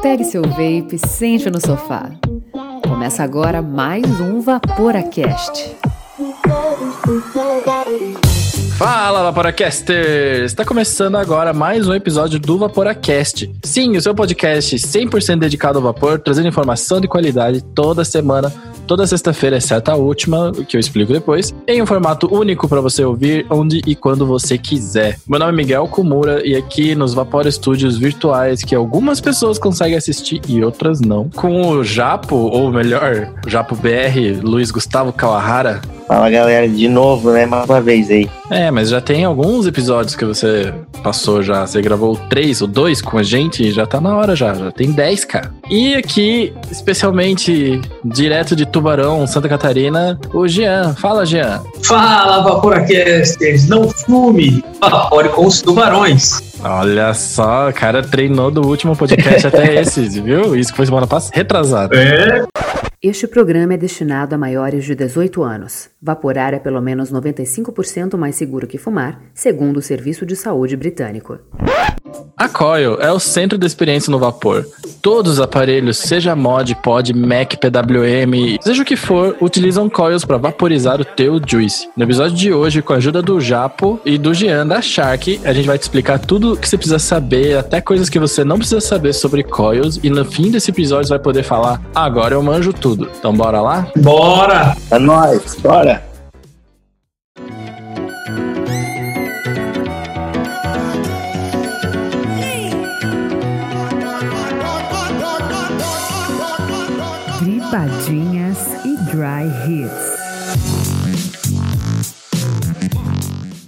Pegue seu vape, sente no sofá. Começa agora mais um Vaporacast. Fala, Vaporacasters! Está começando agora mais um episódio do Vaporacast. Sim, o seu podcast 100% dedicado ao vapor, trazendo informação de qualidade toda semana toda sexta-feira, exceto a última, que eu explico depois, em um formato único para você ouvir onde e quando você quiser. Meu nome é Miguel Kumura e aqui nos Vapor Studios virtuais que algumas pessoas conseguem assistir e outras não, com o Japo, ou melhor, Japo BR, Luiz Gustavo Kawahara. Fala galera, de novo, né? Mais uma vez aí. É, mas já tem alguns episódios que você passou já. Você gravou três ou dois com a gente já tá na hora já. Já tem dez, cara. E aqui, especialmente direto de Tubarão, Santa Catarina, o Jean. Fala, Jean. Fala, Vaporacasters. Não fume, vapore com os tubarões. Olha só, o cara treinou do último podcast até esse, viu? Isso que foi semana passada, retrasada. É. Este programa é destinado a maiores de 18 anos. Vaporar é pelo menos 95% mais seguro que fumar, segundo o Serviço de Saúde Britânico. A Coil é o centro de experiência no vapor. Todos os aparelhos, seja mod, pod, Mac, PWM, seja o que for, utilizam coils para vaporizar o teu juice. No episódio de hoje, com a ajuda do Japo e do Jean da Shark, a gente vai te explicar tudo o que você precisa saber, até coisas que você não precisa saber sobre coils, e no fim desse episódio você vai poder falar: agora eu manjo tudo. Então bora lá? Bora! É nóis, bora! Dripadinhas e Dry Hits.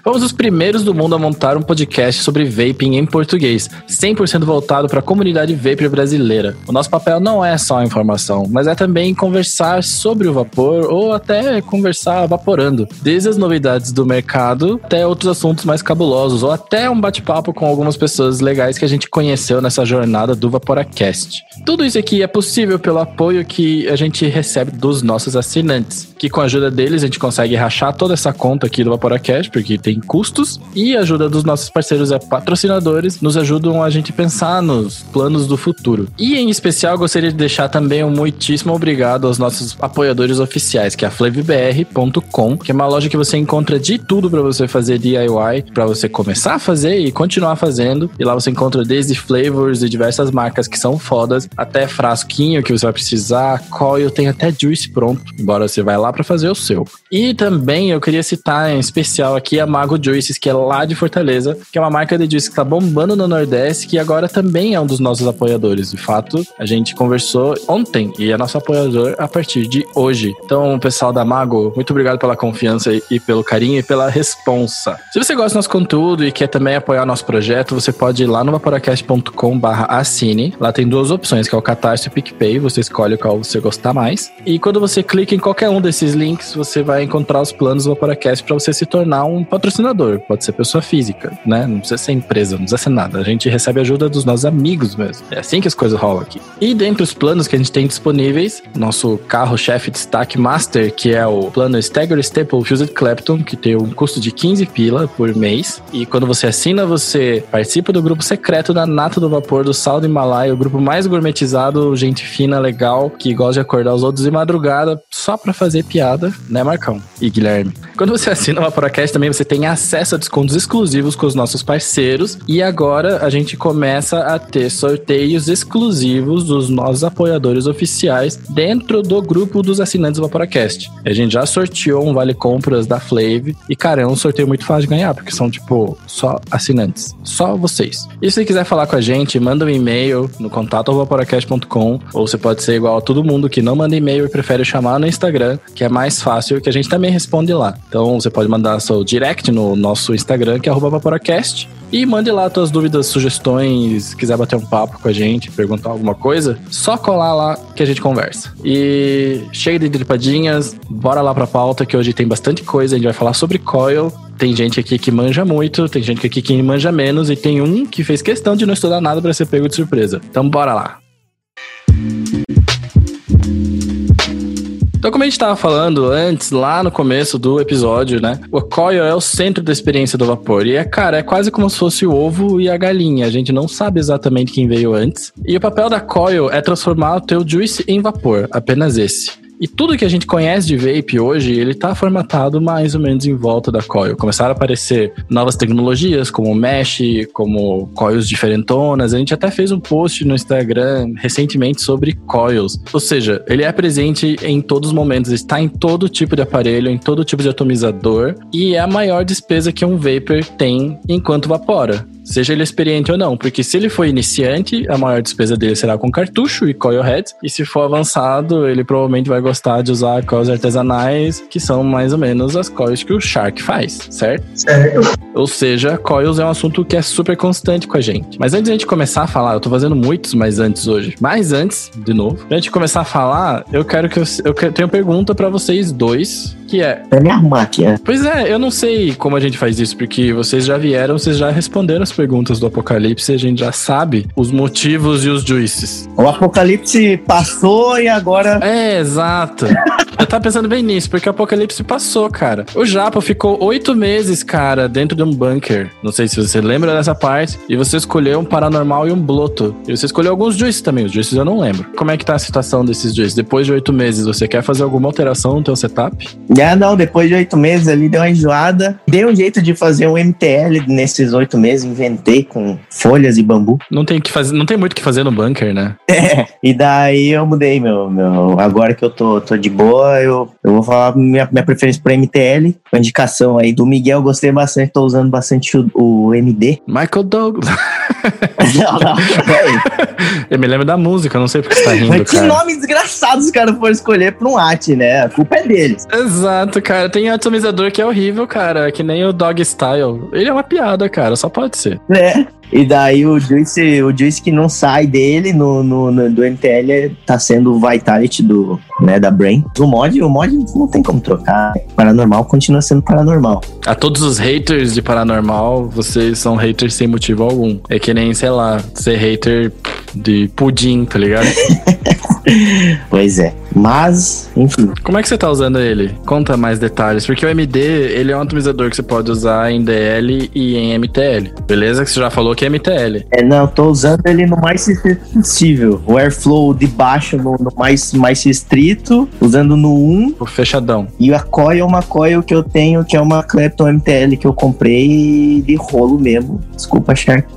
Fomos os primeiros do mundo a montar um podcast sobre vaping em português, 100% voltado para a comunidade vapor brasileira. O nosso papel não é só a informação, mas é também conversar sobre o vapor ou até conversar vaporando, desde as novidades do mercado até outros assuntos mais cabulosos ou até um bate-papo com algumas pessoas legais que a gente conheceu nessa jornada do Vaporacast. Tudo isso aqui é possível pelo apoio que a gente recebe dos nossos assinantes, que com a ajuda deles a gente consegue rachar toda essa conta aqui do Vaporacast, porque tem custos, e a ajuda dos nossos parceiros e patrocinadores nos ajudam a gente pensar nos planos do futuro. E em especial gostaria de deixar também um muitíssimo obrigado aos nossos apoiadores oficiais, que é a flavbr.com, que é uma loja que você encontra de tudo para você fazer DIY, para você começar a fazer e continuar fazendo. E lá você encontra desde flavors de diversas marcas que são fodas, até frasquinho que você vai precisar, coil, tem até juice pronto, embora você vai lá para fazer o seu. E também eu queria citar em especial aqui a Mago Juices, que é lá de Fortaleza, que é uma marca de juice que tá bombando no Nordeste, que agora também é um dos nossos apoiadores. De fato, a gente conversou ontem e é nosso apoiador a partir de hoje. Então, pessoal da Mago, muito obrigado pela confiança e pelo carinho e pela responsa. Se você gosta do nosso conteúdo e quer também apoiar nosso projeto, você pode ir lá no vaporacast.com/assine. Lá tem duas opções, que é o Catarse e o PicPay. Você escolhe qual você gostar mais. E quando você clica em qualquer um desses links, você vai encontrar os planos do Vaporacast para você se tornar um patrocinador. Pode ser pessoa física, né? Não precisa ser empresa, não precisa ser nada. A gente recebe ajuda dos nossos amigos mesmo. É assim que as coisas rolam aqui. E dentre os planos que a gente tem disponíveis, nosso carro-chefe destaque master, que é o plano Stagger Staple Fused Clapton, que tem um custo de 15 pila por mês. E quando você assina, você participa do grupo secreto da Nata do Vapor do Sal do Himalaia, o grupo mais gourmetizado, gente fina, legal, que gosta de acordar os outros de madrugada só pra fazer piada, né, Marcão? E Guilherme. Quando você assina o Vaporacast, também você tem acesso a descontos exclusivos com os nossos parceiros. E agora a gente começa a ter sorteios exclusivos dos nossos apoiadores oficiais dentro do grupo dos assinantes do Vaporacast. A gente já sorteou um vale compras da Flave. E, cara, é um sorteio muito fácil de ganhar, porque são, tipo, só assinantes. Só vocês. E se você quiser falar com a gente, manda um e-mail no contato vaporacast.com. Ou você pode ser igual a todo mundo que não manda e-mail e prefere chamar no Instagram, que é mais fácil, que a gente também responde lá. Então você pode mandar seu direct no nosso Instagram, que é Vaporacast. E mande lá suas dúvidas, sugestões, quiser bater um papo com a gente, perguntar alguma coisa, só colar lá que a gente conversa. E chega de dripadinhas, bora lá pra pauta que hoje tem bastante coisa, a gente vai falar sobre coil. Tem gente aqui que manja muito, tem gente aqui que manja menos e tem um que fez questão de não estudar nada para ser pego de surpresa. Então bora lá. Então, como a gente tava falando antes, lá no começo do episódio, né? O coil é o centro da experiência do vapor. E é, cara, é quase como se fosse o ovo e a galinha. A gente não sabe exatamente quem veio antes. E o papel da coil é transformar o teu juice em vapor, apenas esse. E tudo que a gente conhece de vape hoje, ele tá formatado mais ou menos em volta da coil. Começaram a aparecer novas tecnologias, como mesh, como coils diferentonas. A gente até fez um post no Instagram recentemente sobre coils. Ou seja, ele é presente em todos os momentos, está em todo tipo de aparelho, em todo tipo de atomizador, e é a maior despesa que um vapor tem enquanto vapora seja ele experiente ou não, porque se ele for iniciante, a maior despesa dele será com cartucho e coil heads, e se for avançado, ele provavelmente vai gostar de usar coils artesanais, que são mais ou menos as coils que o Shark faz, certo? Certo. Ou seja, coils é um assunto que é super constante com a gente. Mas antes de a gente começar a falar, eu tô fazendo muitos mais antes hoje, mas antes, de novo, pra gente começar a falar, eu quero que eu, eu quero, tenho uma pergunta para vocês dois, que é... Vai me arrumar aqui, né? Pois é, eu não sei como a gente faz isso, porque vocês já vieram, vocês já responderam as perguntas do Apocalipse, a gente já sabe os motivos e os juices. O apocalipse passou e agora. É, exato. eu tava pensando bem nisso, porque o Apocalipse passou, cara. O Japa ficou oito meses, cara, dentro de um bunker. Não sei se você lembra dessa parte. E você escolheu um paranormal e um bloto. E você escolheu alguns juices também. Os juices eu não lembro. Como é que tá a situação desses juices? Depois de oito meses, você quer fazer alguma alteração no teu setup? Ah, não, depois de oito meses ali deu uma enjoada. Dei um jeito de fazer um MTL nesses oito meses, inventei com folhas e bambu. Não tem que fazer, não tem muito o que fazer no bunker, né? É, e daí eu mudei meu, meu agora que eu tô, tô de boa, eu, eu vou falar minha, minha preferência pro MTL, uma indicação aí do Miguel, gostei bastante, tô usando bastante o, o MD. Michael Douglas. não, não, peraí. Eu me lembro da música, não sei porque você tá rindo, Mas que cara. nome desgraçado os caras foram escolher pra um AT, né? A culpa é deles. Exato, cara. Tem atomizador que é horrível, cara. Que nem o Dog Style. Ele é uma piada, cara. Só pode ser. né? E daí o Juice, o Juice que não sai dele no, no, no- do MTL tá sendo o Vitality do, né, da Brain. O mod, o mod não tem como trocar. Paranormal continua sendo paranormal. A todos os haters de paranormal, vocês são haters sem motivo algum. É que nem, sei lá, ser hater de pudim, tá ligado? Pois é. Mas, enfim. Como é que você tá usando ele? Conta mais detalhes. Porque o MD, ele é um atomizador que você pode usar em DL e em MTL. Beleza? Que você já falou que é MTL. É, não, tô usando ele no mais restrito possível. O airflow de baixo no, no mais, mais restrito, usando no 1. O fechadão. E a coil é uma coil que eu tenho, que é uma Clapton MTL que eu comprei de rolo mesmo. Desculpa, Shark.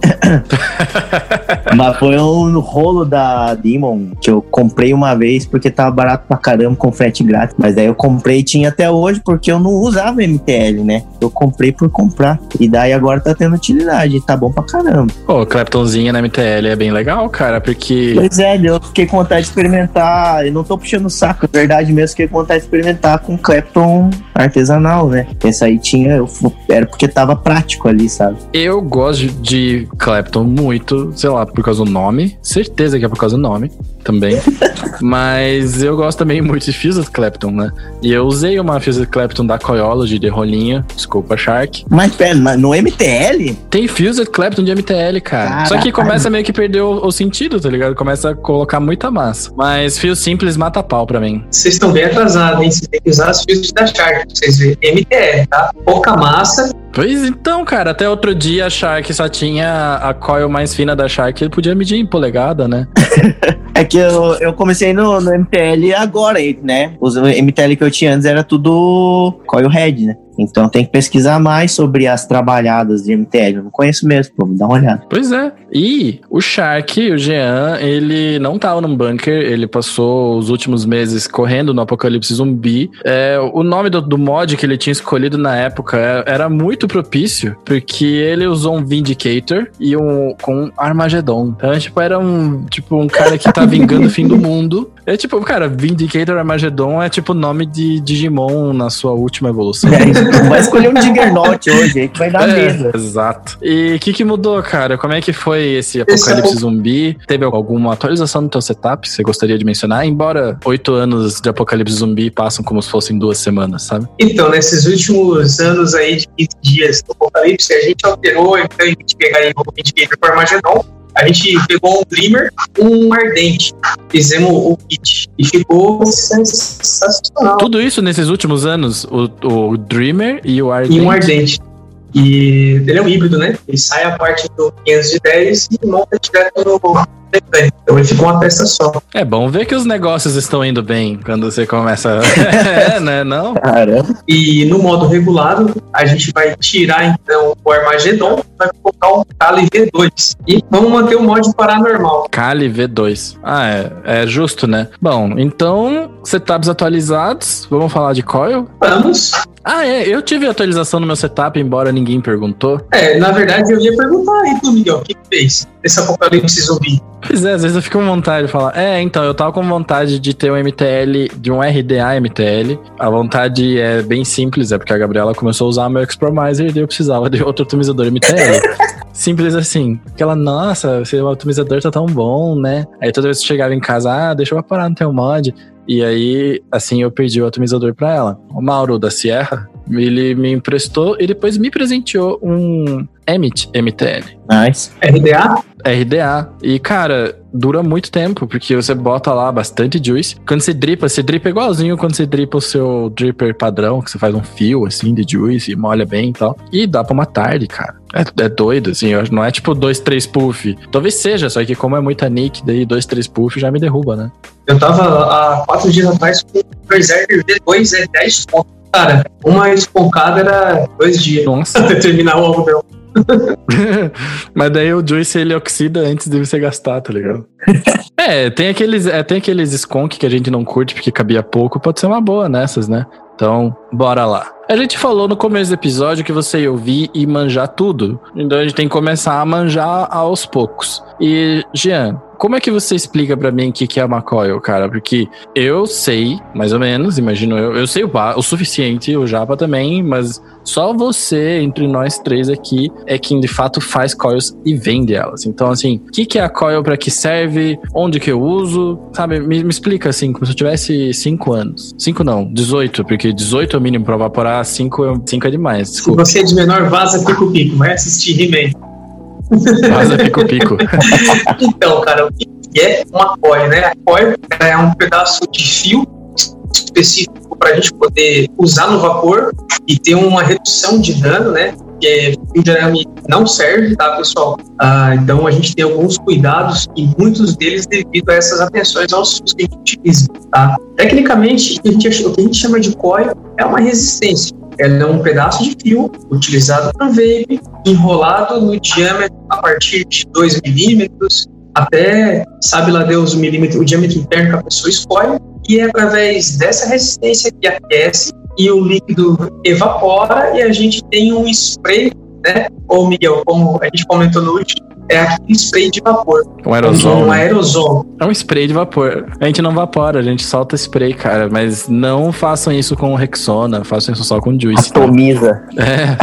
Mas foi um rolo da Demon que eu comprei uma vez porque tava barato pra caramba com frete grátis. Mas daí eu comprei e tinha até hoje porque eu não usava MTL, né? Eu comprei por comprar. E daí agora tá tendo utilidade. Tá bom pra caramba. Pô, Claptonzinha na MTL é bem legal, cara, porque. Pois é, eu fiquei com vontade de experimentar. Eu não tô puxando o saco, é verdade mesmo. Fiquei com vontade de experimentar com Clapton artesanal, né? Essa aí tinha. eu era porque tava prático ali, sabe? Eu gosto de Clapton muito, sei lá, por causa do nome. Certeza que é por causa do nome também. Mas eu gosto também muito de Fused Clapton, né? E eu usei uma Fused Clapton da Coyology de rolinho, desculpa, Shark. Mas pera, mas no MTL? Tem Fused Clapton de MTL, cara. Só que começa a meio que perder o, o sentido, tá ligado? Começa a colocar muita massa. Mas fio simples mata pau pra mim. Vocês estão bem atrasados, hein? Vocês têm que usar as fios da Shark pra vocês verem. MTR, tá? Pouca massa. Pois então, cara, até outro dia a Shark só tinha a coil mais fina da Shark, ele podia medir em polegada, né? É que eu, eu comecei no, no MTL agora, né? Os MTL que eu tinha antes era tudo coil head, né? Então tem que pesquisar mais sobre as trabalhadas de MTL. Eu não conheço mesmo, pô, dá uma olhada. Pois é. E o Shark, o Jean, ele não tava num bunker, ele passou os últimos meses correndo no Apocalipse Zumbi. É, o nome do, do mod que ele tinha escolhido na época é- era muito propício, porque ele usou um Vindicator e um com um Armageddon. Então, tipo, era um tipo um cara que tá vingando o fim do mundo. É tipo, cara, Vindicator Armageddon é tipo o nome de Digimon na sua última evolução. É, vai escolher um Juggernaut hoje aí que vai dar É, medo. exato. E o que, que mudou, cara? Como é que foi esse apocalipse Esse zumbi? Teve alguma atualização no teu setup que você gostaria de mencionar? Embora oito anos de apocalipse zumbi passam como se fossem duas semanas, sabe? Então, nesses últimos anos aí, de 15 dias do Apocalipse, a gente alterou, então a gente pegaria o Vindicator para Armageddon, a gente pegou um Dreamer, um Ardente. fizemos o kit e ficou sensacional. Tudo isso nesses últimos anos, o, o Dreamer e o Ardente. E um Ardente. E ele é um híbrido, né? Ele sai a parte do 510 e monta direto no mecânico. Então ele fica uma peça só. É bom ver que os negócios estão indo bem quando você começa. é, né? Não? Caramba. E no modo regulado, a gente vai tirar então o Armagedon, vai colocar o Kali V2. E vamos manter o mod paranormal. Kali V2. Ah, é, é justo, né? Bom, então, setups atualizados. Vamos falar de coil? Vamos. Ah, é. Eu tive atualização no meu setup, embora ninguém perguntou. É, na verdade eu ia perguntar aí tu, Miguel, o que, que fez esse apocalipse zumbi? Pois é, às vezes eu fico com vontade de falar. É, então, eu tava com vontade de ter um MTL, de um RDA MTL. A vontade é bem simples, é porque a Gabriela começou a usar meu Expromiser e eu precisava de outro otimizador MTL. Simples assim. Aquela, nossa, esse otimizador tá tão bom, né? Aí toda vez que chegava em casa, ah, deixa eu parar no teu mod. E aí, assim, eu perdi o atomizador para ela. O Mauro da Sierra, ele me emprestou e depois me presenteou um Emit MTL. Nice. RDA? RDA. E, cara, dura muito tempo, porque você bota lá bastante juice. Quando você dripa, você dripa igualzinho quando você dripa o seu dripper padrão, que você faz um fio, assim, de juice, molha bem e tal. E dá pra uma tarde, cara. É, é doido, assim, não é tipo dois, três puff. Talvez seja, só que como é muita nick, daí dois, três puff já me derruba, né? Eu tava há quatro dias atrás com o Berserker V2, é 10 pontos. Cara, uma espancada era dois dias Nossa. até terminar o algodão. Mas daí o Juice ele oxida antes de você gastar, tá ligado? é, tem aqueles, é, tem aqueles skunk que a gente não curte porque cabia pouco, pode ser uma boa nessas, né? Então, bora lá. A gente falou no começo do episódio que você ia ouvir e manjar tudo. Então a gente tem que começar a manjar aos poucos. E, Jean, como é que você explica para mim o que, que é uma coil, cara? Porque eu sei, mais ou menos, imagino eu, eu sei o, o suficiente, o Japa também, mas só você, entre nós três aqui, é quem de fato faz coils e vende elas. Então, assim, o que, que é a coil, para que serve, onde que eu uso, sabe? Me, me explica assim, como se eu tivesse 5 anos. 5 não, 18, porque 18 é o mínimo pra evaporar, 5 é, cinco é demais. Se Desculpa. você é de menor, vaza pico-pico, vai assistir He-Man. Vaza pico-pico. Então, cara, o que é uma coil, né? A coil é um pedaço de fio específico para a gente poder usar no vapor e ter uma redução de dano, né? Porque fio de arame não serve, tá, pessoal? Ah, então a gente tem alguns cuidados e muitos deles devido a essas atenções aos que a gente utiliza, tá? Tecnicamente, o que a gente, o chama de coil é uma resistência. Ela é um pedaço de fio utilizado para vape, enrolado no diâmetro a partir de 2 milímetros até, sabe lá Deus, o milímetro, o diâmetro interno que a pessoa escolhe, e é através dessa resistência que aquece e o líquido evapora e a gente tem um spray, né? Ou Miguel, como a gente comentou no último, é aquele spray de vapor. Um aerosol. Um né? aerosol. É um spray de vapor. A gente não vapora, a gente solta spray, cara. Mas não façam isso com Rexona, façam isso só com Juice. tá? Atomiza. É,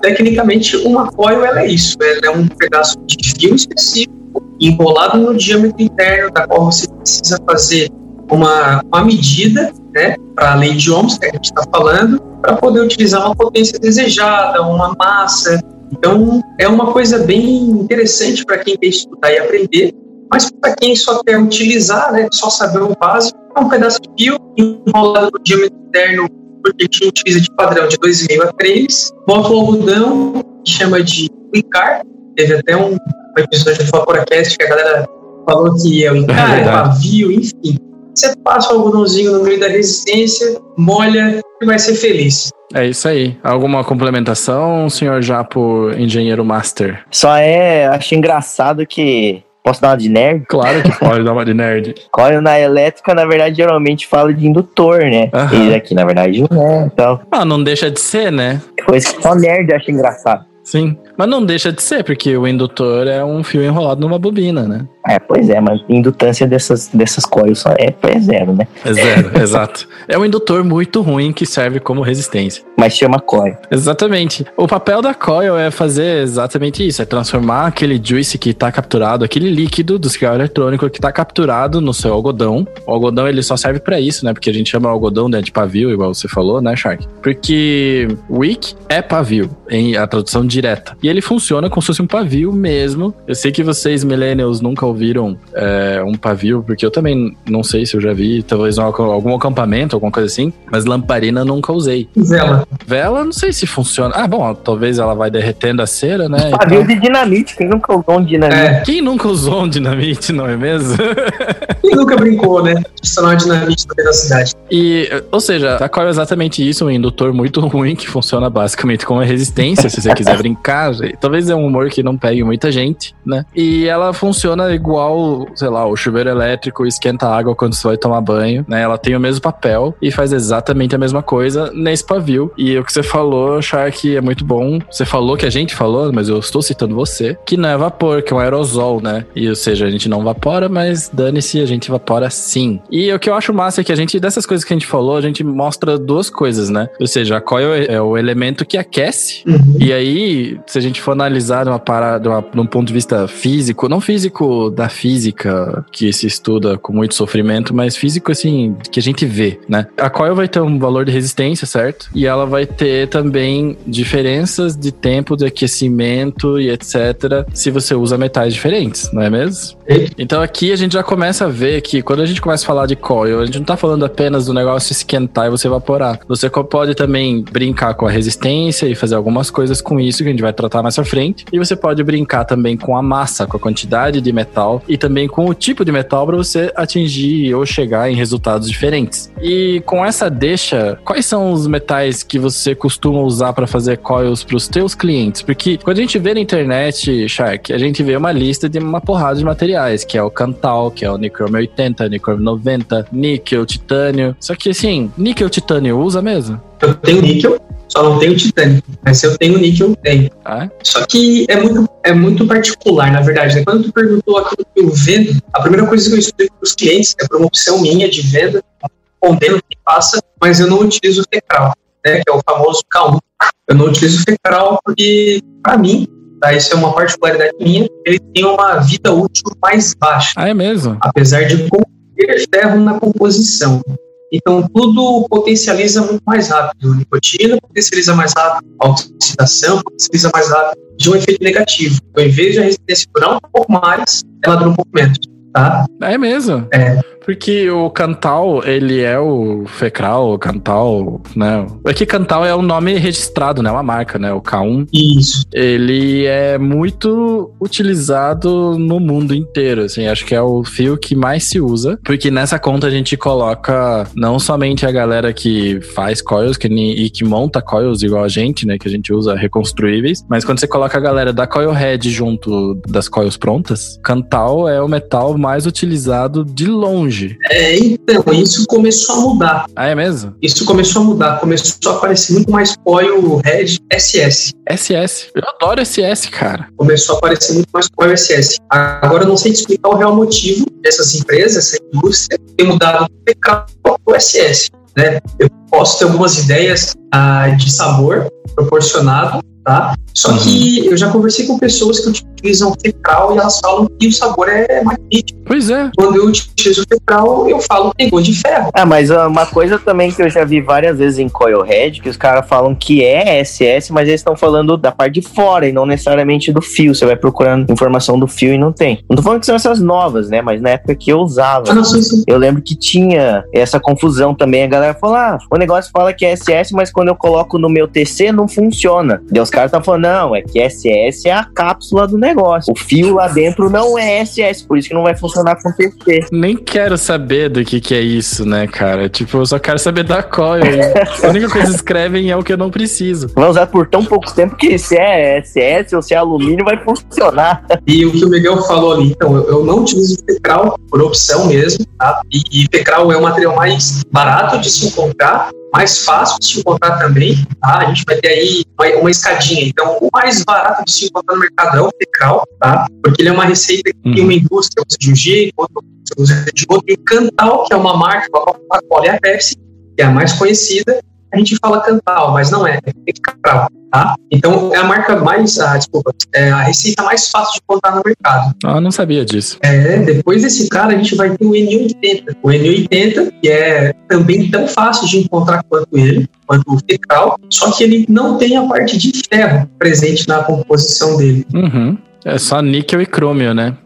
Tecnicamente, uma coil ela é isso. Ela é um pedaço de fio específico enrolado no diâmetro interno, da qual você precisa fazer uma, uma medida, né, para a lei de ohms que a gente está falando, para poder utilizar uma potência desejada, uma massa. Então, é uma coisa bem interessante para quem quer estudar e aprender, mas para quem só quer utilizar, né, só saber o básico, é um pedaço de fio enrolado no diâmetro interno, porque a gente utiliza de padrão de 2,5 a 3, bota o algodão, que chama de Icar, teve até um, um episódio do Vaporacast que a galera falou que é o Icar, é verdade. pavio, enfim. Você passa o algodãozinho no meio da resistência, molha e vai ser feliz. é isso aí. Alguma complementação, senhor Japo, engenheiro master? Só é, acho engraçado que. Posso dar uma de nerd? Claro que pode dar uma de nerd. Coil na elétrica, na verdade, geralmente fala de indutor, né? Aham. E aqui, na verdade, não é. Então, Ah, não deixa de ser, né? coisa que só nerd acha engraçado. Sim. Mas não deixa de ser, porque o indutor é um fio enrolado numa bobina, né? É, pois é, mas indutância dessas, dessas coils é, é zero, né? É zero, exato. É um indutor muito ruim que serve como resistência. Mas chama coil. Exatamente. O papel da coil é fazer exatamente isso, é transformar aquele juice que está capturado, aquele líquido do cigarro eletrônico que está capturado no seu algodão. O algodão ele só serve para isso, né? Porque a gente chama algodão né, de pavio, igual você falou, né, Shark? Porque wick é pavio, em a tradução direta. E ele funciona como se fosse um pavio mesmo. Eu sei que vocês, millennials, nunca ouviram é, um pavio, porque eu também não sei se eu já vi, talvez algum acampamento, alguma coisa assim, mas lamparina nunca usei. Vela. Vela, não sei se funciona. Ah, bom, talvez ela vai derretendo a cera, né? Pavio então... de dinamite, quem nunca usou um dinamite? É. Quem nunca usou um dinamite, não é mesmo? Quem nunca brincou, né? De dinamite no meio da cidade. E, ou seja, a é exatamente isso, um indutor muito ruim que funciona basicamente como resistência, se você quiser brincar. Talvez é um humor que não pegue muita gente, né? E ela funciona igual, sei lá, o chuveiro elétrico esquenta água quando você vai tomar banho, né? Ela tem o mesmo papel e faz exatamente a mesma coisa nesse pavio. E o que você falou, Shark, é muito bom. Você falou que a gente falou, mas eu estou citando você, que não é vapor, que é um aerosol, né? E, ou seja, a gente não vapora, mas dane-se, a gente evapora sim. E o que eu acho massa é que a gente, dessas coisas que a gente falou, a gente mostra duas coisas, né? Ou seja, a coil é o elemento que aquece. Uhum. E aí, se a gente for analisar uma parada, uma, num ponto de vista físico, não físico da física que se estuda com muito sofrimento, mas físico assim, que a gente vê, né? A coil vai ter um valor de resistência, certo? E ela vai ter também diferenças de tempo de aquecimento e etc. se você usa metais diferentes, não é mesmo? Então aqui a gente já começa a ver que quando a gente começa a falar de coil, a gente não tá falando apenas do negócio esquentar e você evaporar. Você pode também brincar com a resistência e fazer algumas coisas com isso que a gente vai tratar mais pra frente. E você pode brincar também com a massa, com a quantidade de metal e também com o tipo de metal para você atingir ou chegar em resultados diferentes. E com essa deixa, quais são os metais que você costuma usar para fazer coils para os teus clientes? Porque quando a gente vê na internet, Shark, a gente vê uma lista de uma porrada de materiais que é o Cantal, que é o Nichrome 80, Nichrome 90, níquel, titânio. Só que assim, níquel, titânio usa mesmo? Eu tenho níquel, só não tenho titânio. Mas se eu tenho níquel, tenho. Ah, é? Só que é muito, é muito particular, na verdade. Né? Quando tu perguntou aquilo que eu vendo, a primeira coisa que eu explico para os clientes é por uma opção minha de venda, respondendo o que passa, mas eu não utilizo o Fecral, né, que é o famoso K1. Eu não utilizo Fecral porque, para mim, tá? Isso é uma particularidade minha. Ele tem uma vida útil mais baixa. Ah, é mesmo? Apesar de ter ferro na composição. Então, tudo potencializa muito mais rápido. A nicotina potencializa mais rápido a oxidação, potencializa mais rápido de um efeito negativo. Então, em vez de a resistência durar um pouco mais, ela dura um pouco menos. Tá? É mesmo? É. Porque o Cantal, ele é o Fecral, o Cantal, né? É que Cantal é um nome registrado, né? Uma marca, né? O K1. Isso. Ele é muito utilizado no mundo inteiro, assim. Acho que é o fio que mais se usa. Porque nessa conta a gente coloca não somente a galera que faz coils que, e que monta coils igual a gente, né? Que a gente usa reconstruíveis. Mas quando você coloca a galera da coil head junto das coils prontas, Cantal é o metal mais utilizado de longe hoje? É, então, isso começou a mudar. Ah, é mesmo? Isso começou a mudar. Começou a aparecer muito mais coil Red SS. SS. Eu adoro SS, cara. Começou a aparecer muito mais coil SS. Agora eu não sei te explicar o real motivo dessas empresas, essa indústria, ter mudado do PK para o SS. Né? Eu posso ter algumas ideias ah, de sabor proporcionado, tá? Só uhum. que eu já conversei com pessoas que utilizam fecal e elas falam que o sabor é mais nítido. Pois é. Quando eu utilizo fecal, eu falo que tem gosto de ferro. Ah, mas uma coisa também que eu já vi várias vezes em Coilhead, que os caras falam que é SS, mas eles estão falando da parte de fora e não necessariamente do fio. Você vai procurando informação do fio e não tem. Não tô falando que são essas novas, né? Mas na época que eu usava, ah, não, sim, sim. eu lembro que tinha essa confusão também. A galera falou, ah, o negócio fala que é SS, mas quando eu coloco no meu TC não funciona. Os caras estão falando, não, é que SS é a cápsula do negócio. O fio lá dentro não é SS, por isso que não vai funcionar com TC. Nem quero saber do que, que é isso, né, cara? Tipo, eu só quero saber da coil. a única coisa que escrevem é o que eu não preciso. Vai usar por tão pouco tempo que se é SS ou se é alumínio vai funcionar. E o que o Miguel falou ali, então, eu, eu não utilizo Fecral por opção mesmo, tá? E, e Fecral é o material mais barato de se encontrar, mais fácil de se encontrar também, tá? A gente vai ter aí uma, uma, escadinha. Então, o mais barato de se encontrar no mercado é o Fecral, tá? Porque ele é uma receita que uhum. uma indústria usa de um jeito, outra usa de outro. E o Cantal, que é uma marca, a Coca-Cola e a Pepsi, que é a mais conhecida, a gente fala Cantal, mas não é, é Fecral, tá? Então é a marca mais, ah, desculpa, é a receita mais fácil de encontrar no mercado. Ah, não sabia disso. É, depois desse cara a gente vai ter o N80. O N80, que é também tão fácil de encontrar quanto ele, quanto o Fecral, só que ele não tem a parte de ferro presente na composição dele. Uhum. É só níquel e crômio, né?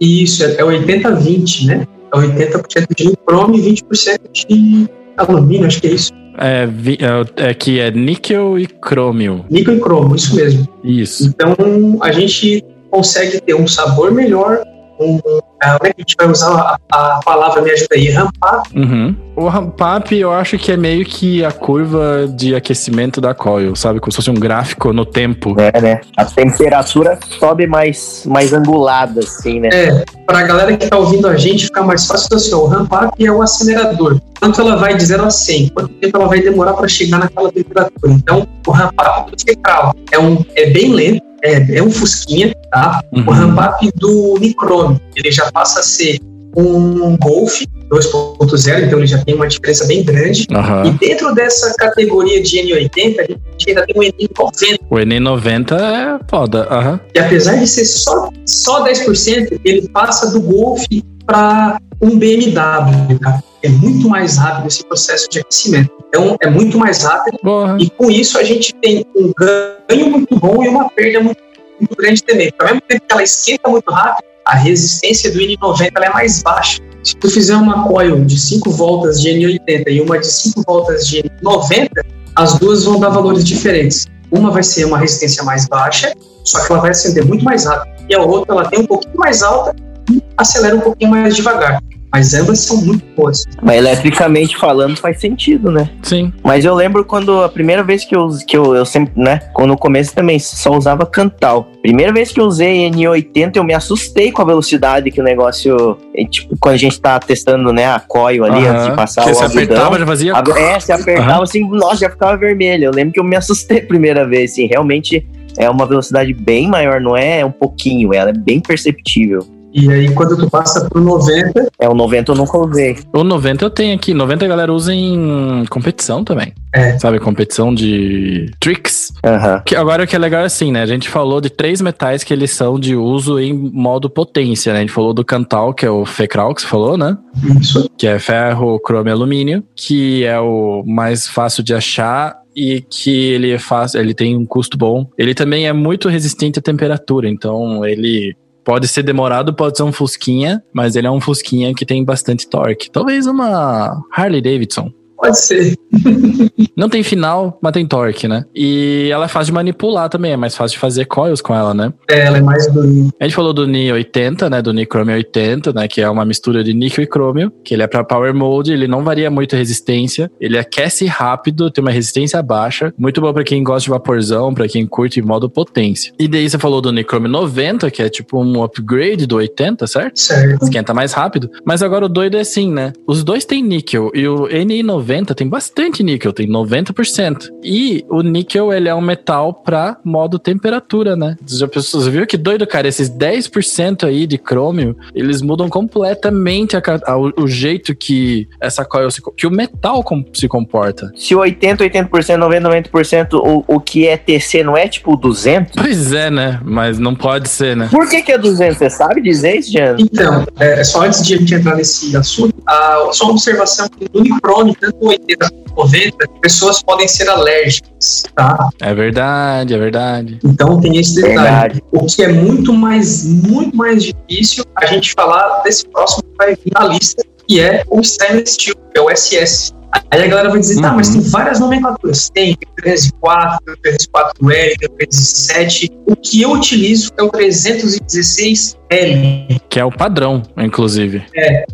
Isso, é 80-20, né? É 80% de crômio e 20% de alumínio, acho que é isso. É, vi- é, é que é níquel e crômio. Níquel e cromo, isso mesmo. Isso. Então a gente consegue ter um sabor melhor. Um, ah, como é que a gente vai usar a, a palavra, me ajuda aí, rampar? Uhum. O ramp-up eu acho que é meio que a curva de aquecimento da coil, sabe? Como se fosse um gráfico no tempo. É, né? A temperatura sobe mais, mais angulada, assim, né? É, para a galera que está ouvindo a gente, ficar mais fácil assim, ó, o ramp-up é o acelerador. Quanto ela vai de 0 a 100? Quanto tempo ela vai demorar para chegar naquela temperatura? Então, o ramp-up do Fecral é, um, é bem lento, é, é um fusquinha, tá? Uhum. O ramp-up do Nichrome, ele já passa a ser um Golf 2.0, então ele já tem uma diferença bem grande. E Aham. dentro dessa categoria de N80, a gente ainda tem o N90, O N90 é foda. Aham. que apesar de ser só, só 10%, ele passa do Golf para um BMW, cara. É muito mais rápido esse processo de aquecimento. Então, é muito mais rápido Porra. e com isso a gente tem um ganho muito bom e uma perda muito, muito grande também. Porque ao mesmo tempo que ela esquenta muito rápido, a resistência do N90 ela é mais baixa. Se tu fizer uma coil de 5 voltas de N80 e uma de 5 voltas de N90, as duas vão dar valores diferentes. Uma vai ser uma resistência mais baixa, só que ela vai acender muito mais rápido. E a outra ela tem um pouquinho mais alta acelera um pouquinho mais devagar. Mas ambas são muito boas. Mas eletricamente falando faz sentido, né? Sim. Mas eu lembro quando a primeira vez que eu, que eu, eu sempre, né? Quando no começo também só usava Cantal. Primeira vez que eu usei N80, eu me assustei com a velocidade que o negócio. Tipo, quando a gente tá testando, né, a coil ali antes de passar Porque o você algodão. apertava, já fazia. A- É, se apertava assim, nossa, já ficava vermelho. Eu lembro que eu me assustei a primeira vez, assim, realmente é uma velocidade bem maior, não é um pouquinho, ela é bem perceptível. E aí, quando tu passa pro 90, É, o 90 eu nunca usei. O 90 eu tenho aqui. 90 a galera usa em competição também. É. Sabe, competição de tricks. Aham. Que agora o que é legal é assim, né? A gente falou de três metais que eles são de uso em modo potência, né? A gente falou do Cantal, que é o Fecral, que você falou, né? isso. Que é ferro, cromo e alumínio, que é o mais fácil de achar e que ele é fácil, ele tem um custo bom. Ele também é muito resistente à temperatura, então ele pode ser demorado, pode ser um fusquinha, mas ele é um fusquinha que tem bastante torque. Talvez uma Harley Davidson. Pode ser. Não tem final, mas tem torque, né? E ela é fácil de manipular também, é mais fácil de fazer coils com ela, né? É, ela é mais do. A gente falou do Ni 80, né? Do Ni Chrome 80, né? Que é uma mistura de níquel e crômio, que ele é para power mode, ele não varia muito a resistência, ele aquece rápido, tem uma resistência baixa, muito bom para quem gosta de vaporzão, para quem curte em modo potência. E daí você falou do Ni Chrome 90, que é tipo um upgrade do 80, certo? Certo. Esquenta mais rápido. Mas agora o doido é assim, né? Os dois têm níquel e o NI90 tem bastante níquel, tem 90%. E o níquel, ele é um metal pra modo temperatura, né? Você já você viu que doido, cara? Esses 10% aí de crômio, eles mudam completamente a a- o, jeito que essa coil se, que o metal com- se comporta. Se 80, 80%, 90, 90%, o, o que é TC não é tipo 200? Pois é, né? Mas não pode ser, né? Por que que é 200? Você sabe dizer isso, Jean? Então, é, só antes de a gente entrar nesse assunto, a, só uma observação que no Unicron, tanto o 80 quanto o 90, pessoas podem ser alérgicas, tá? É verdade, é verdade. Então tem esse detalhe. Verdade. O que é muito mais, muito mais difícil a gente falar desse próximo que vai vir na lista, que é o Stainless Steel, que é o SS. Aí a galera vai dizer, tá, Uhum. mas tem várias nomenclaturas. Tem 304, 304L, 307. O que eu utilizo é o 316L. Que é o padrão, inclusive.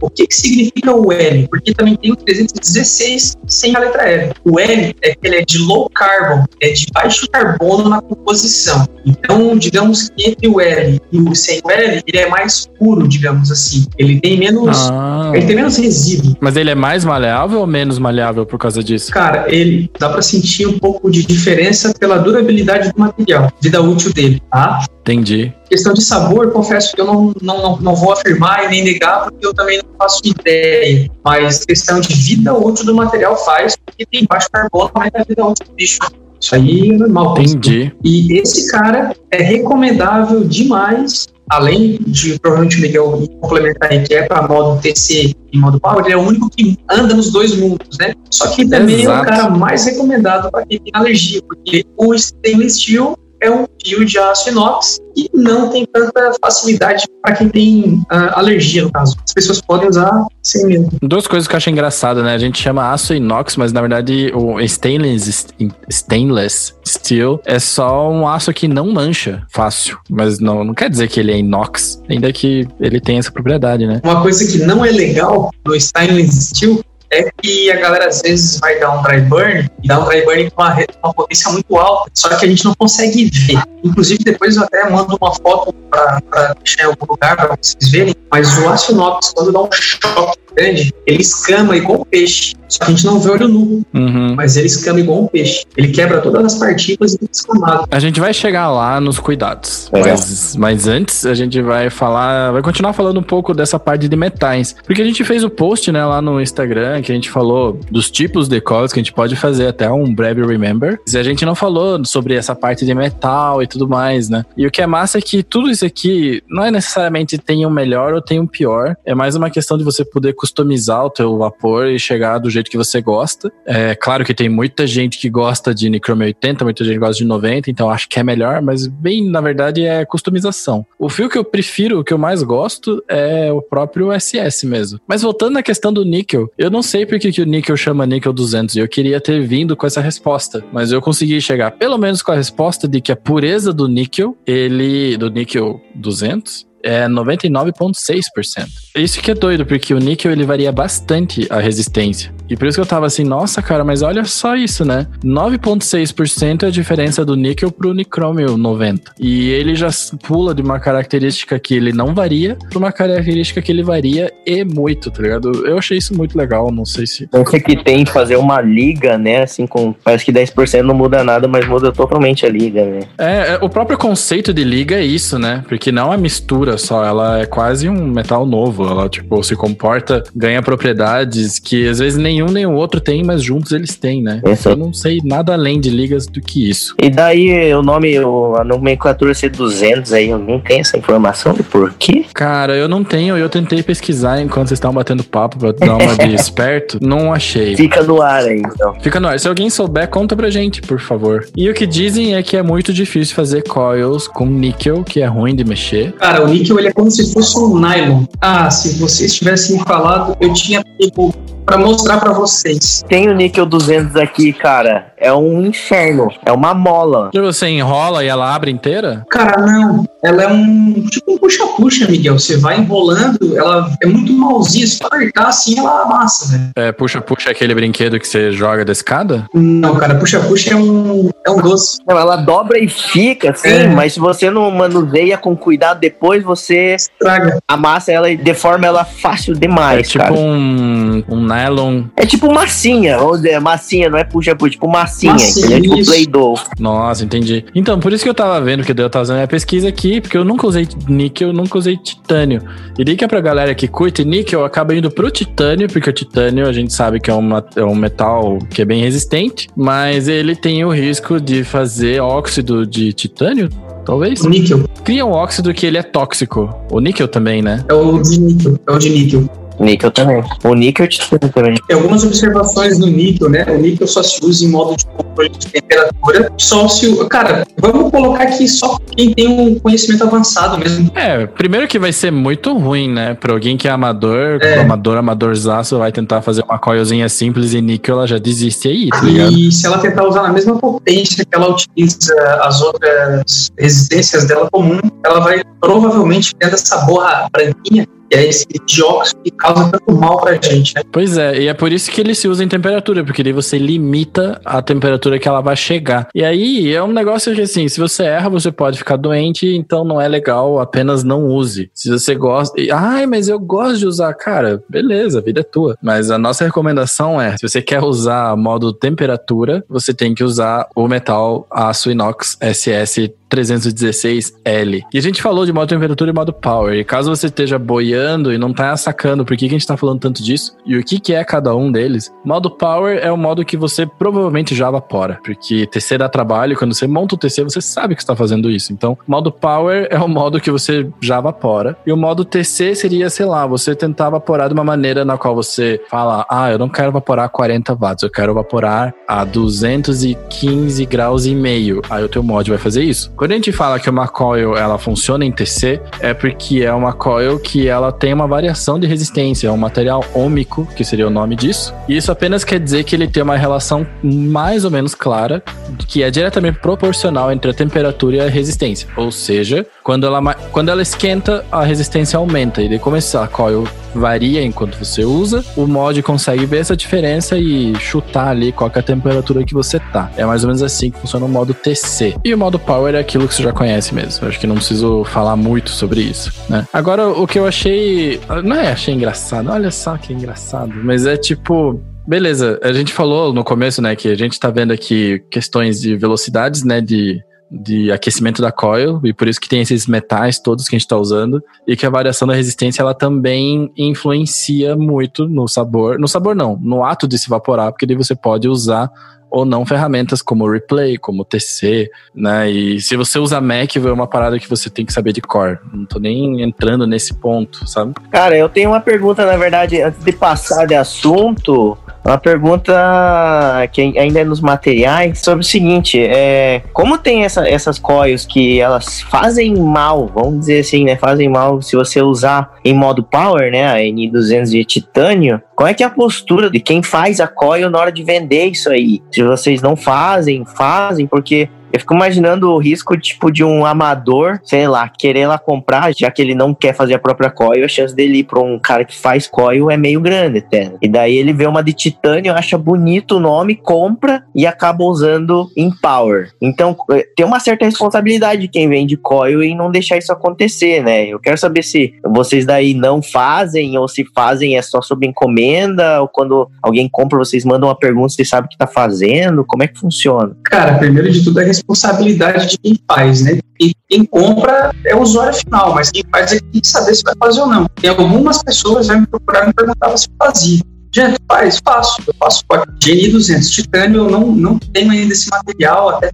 O que, que significa o L? Porque também tem o 316 sem a letra L. O L é que ele é de low carbon, é de baixo carbono na composição. Então, digamos que entre o L e o sem o L, ele é mais puro, digamos assim. Ele tem menos, Ah. ele tem menos resíduo. Mas ele é mais maleável ou menos maleável por causa disso? Cara, ele dá para sentir um pouco de diferença pela durabilidade do material, vida útil dele, tá? Entendi. Questão de sabor, confesso que eu não, não, não, vou afirmar e nem negar, porque eu também não faço ideia. Mas questão de vida útil do material faz, porque tem baixo carbono, mas a vida é outro bicho. Isso aí é normal. Entendi. E esse cara é recomendável demais além de provavelmente o Miguel complementar aí, que é para modo TC e modo Power, ele é o único que anda nos dois mundos, né? Só que também Exato. é o cara mais recomendado para quem tem alergia, porque o stainless steel é um fio de aço inox e não tem tanta facilidade para quem tem uh, alergia, no caso. As pessoas podem usar sem medo. Duas coisas que eu acho engraçado, né? A gente chama aço inox, mas na verdade o stainless, stainless steel é só um aço que não mancha fácil. Mas não, não quer dizer que ele é inox, ainda que ele tenha essa propriedade, né? Uma coisa que não é legal no stainless steel é que a galera às vezes vai dar um dry burn e dá um dry burn com uma, uma potência muito alta, só que a gente não consegue ver. Inclusive, depois eu até mando uma foto para deixar em algum lugar para vocês verem, mas o aço quando dá um choque grande, ele escama igual um peixe. Só que a gente não vê olho nu. Uhum. Mas ele escama igual um peixe. Ele quebra todas as partículas e fica escamado. A gente vai chegar lá nos cuidados. É. Mas, mas antes a gente vai falar. Vai continuar falando um pouco dessa parte de metais. Porque a gente fez o post, né, lá no Instagram, que a gente falou dos tipos de coils que a gente pode fazer até um breve remember. E a gente não falou sobre essa parte de metal e tudo mais, né? E o que é massa é que tudo isso aqui não é necessariamente tem um melhor ou tem um pior. É mais uma questão de você poder customizar o teu vapor e chegar do jeito que você gosta. É claro que tem muita gente que gosta de Nichrome 80, muita gente gosta de 90, então acho que é melhor, mas bem, na verdade, é customização. O fio que eu prefiro, o que eu mais gosto, é o próprio SS mesmo. Mas voltando na questão do níquel, eu não sei porque que o níquel chama níquel 200 e eu queria ter vindo com essa resposta, mas eu consegui chegar pelo menos com a resposta de que a pureza do níquel, ele do níquel 200 é 99,6%. Isso que é doido, porque o níquel ele varia bastante a resistência. E por isso que eu tava assim, nossa, cara, mas olha só isso, né? 9,6% é a diferença do níquel pro nicrômio 90. E ele já pula de uma característica que ele não varia pra uma característica que ele varia e muito, tá ligado? Eu achei isso muito legal, não sei se. Você que tem fazer uma liga, né? Assim, com. Parece que 10% não muda nada, mas muda totalmente a liga, né? É, é, o próprio conceito de liga é isso, né? Porque não é mistura só, ela é quase um metal novo. Ela, tipo, se comporta, ganha propriedades que às vezes nenhum nem o outro tem, mas juntos eles têm, né? Isso. Eu não sei nada além de ligas do que isso. E daí o nome, a nomenclatura C200 aí, alguém tem essa informação do porquê? Cara, eu não tenho, eu tentei pesquisar enquanto vocês estavam batendo papo pra dar uma de esperto, não achei. Fica no ar aí, então. Fica no ar. Se alguém souber, conta pra gente, por favor. E o que dizem é que é muito difícil fazer coils com níquel, que é ruim de mexer. Cara, o níquel ele é como se fosse um nylon. Ah, se vocês tivessem falado, eu tinha pego para mostrar para vocês. Tem o níquel 200 aqui, cara. É um inferno. É uma mola. E você enrola e ela abre inteira? Cara, não. Ela é um tipo um puxa-puxa, Miguel. Você vai enrolando, ela é muito malzinha. Se apertar assim, ela amassa, velho. É, puxa-puxa é aquele brinquedo que você joga da escada? Não, cara, puxa-puxa é um, é um doce. Não, ela dobra e fica, assim, é. mas se você não manuseia com cuidado depois, você Estraga. amassa ela e deforma ela fácil demais. É tipo cara. um, um nylon. É tipo massinha, vamos dizer, massinha, não é puxa-puxa, tipo massinha, massinha. É tipo Play-Doh. Nossa, entendi. Então, por isso que eu tava vendo que eu tava fazendo a pesquisa aqui, porque eu nunca usei níquel, nunca usei titânio. E dica pra galera que curte níquel, acaba indo pro titânio, porque o titânio a gente sabe que é, uma, é um metal que é bem resistente, mas ele tem o risco de fazer óxido de titânio, talvez? O níquel. Cria um óxido que ele é tóxico. O níquel também, né? É o de níquel. É o de níquel. Níquel também. O níquel titânio também. Tem algumas observações no níquel, né? O níquel só se usa em modo de controle de temperatura. Só se. Cara, vamos colocar aqui só quem tem um conhecimento avançado mesmo. É, primeiro que vai ser muito ruim, né? Pra alguém que é amador, é. amador, amadorzaço, vai tentar fazer uma coilzinha simples e níquel, ela já desiste aí, tá ligado? E se ela tentar usar na mesma potência que ela utiliza as outras resistências dela comum, ela vai provavelmente tendo essa borra branquinha é esse dióxido que causa tanto mal pra gente, né? Pois é, e é por isso que ele se usa em temperatura, porque daí você limita a temperatura que ela vai chegar. E aí é um negócio que assim, se você erra, você pode ficar doente, então não é legal, apenas não use. Se você gosta, ai, mas eu gosto de usar, cara, beleza, a vida é tua. Mas a nossa recomendação é, se você quer usar modo temperatura, você tem que usar o metal aço inox SS 316L. E a gente falou de modo temperatura e modo power. E caso você esteja boiando e não tá sacando por que, que a gente tá falando tanto disso e o que, que é cada um deles, modo Power é o modo que você provavelmente já evapora, porque TC dá trabalho, quando você monta o TC, você sabe que está fazendo isso. Então, modo Power é o modo que você já evapora. E o modo TC seria, sei lá, você tentar evaporar de uma maneira na qual você fala: ah, eu não quero evaporar 40 watts, eu quero evaporar a 215 graus e meio. Aí o teu mod vai fazer isso. Quando a gente fala que uma coil ela funciona em TC, é porque é uma coil que ela tem uma variação de resistência, é um material ômico, que seria o nome disso. E isso apenas quer dizer que ele tem uma relação mais ou menos clara, que é diretamente proporcional entre a temperatura e a resistência. Ou seja, quando ela, quando ela esquenta, a resistência aumenta. E daí começar a coil varia enquanto você usa, o mod consegue ver essa diferença e chutar ali qual é a temperatura que você tá. É mais ou menos assim que funciona o modo TC. E o modo Power é aquilo que você já conhece mesmo. Eu acho que não preciso falar muito sobre isso, né? Agora, o que eu achei. Não é achei engraçado, olha só que engraçado, mas é tipo. Beleza, a gente falou no começo, né, que a gente tá vendo aqui questões de velocidades, né, de de aquecimento da coil, e por isso que tem esses metais todos que a gente está usando, e que a variação da resistência ela também influencia muito no sabor. No sabor não, no ato de se evaporar, porque daí você pode usar ou não ferramentas como Replay, como TC, né? E se você usa Mac, é uma parada que você tem que saber de core. Não tô nem entrando nesse ponto, sabe? Cara, eu tenho uma pergunta, na verdade, antes de passar de assunto. Uma pergunta que ainda é nos materiais sobre o seguinte: é, como tem essa, essas coils que elas fazem mal, vamos dizer assim, né? Fazem mal se você usar em modo power, né? A N200 de titânio. Qual é que é a postura de quem faz a coil na hora de vender isso aí? Se vocês não fazem, fazem, porque eu fico imaginando o risco, tipo, de um amador, sei lá, querer lá comprar, já que ele não quer fazer a própria coil, a chance dele ir pra um cara que faz coil é meio grande até. E daí ele vê uma de titânio, acha bonito o nome, compra e acaba usando em power. Então, eh, tem uma certa responsabilidade de quem vende coil em não deixar isso acontecer, né? Eu quero saber se vocês daí não fazem, ou se fazem é só sob encomenda, ou quando alguém compra, vocês mandam uma pergunta, vocês sabem o que tá fazendo, como é que funciona? Cara, primeiro de tudo é responsabilidade de quem faz, né? E quem compra é o usuário final, mas quem faz é quem saber se vai fazer ou não. Tem algumas pessoas já me procuraram e perguntavam se fazia. Gente, faz, faço. Eu faço GNI 200. Titânio, eu não, não tenho ainda esse material, até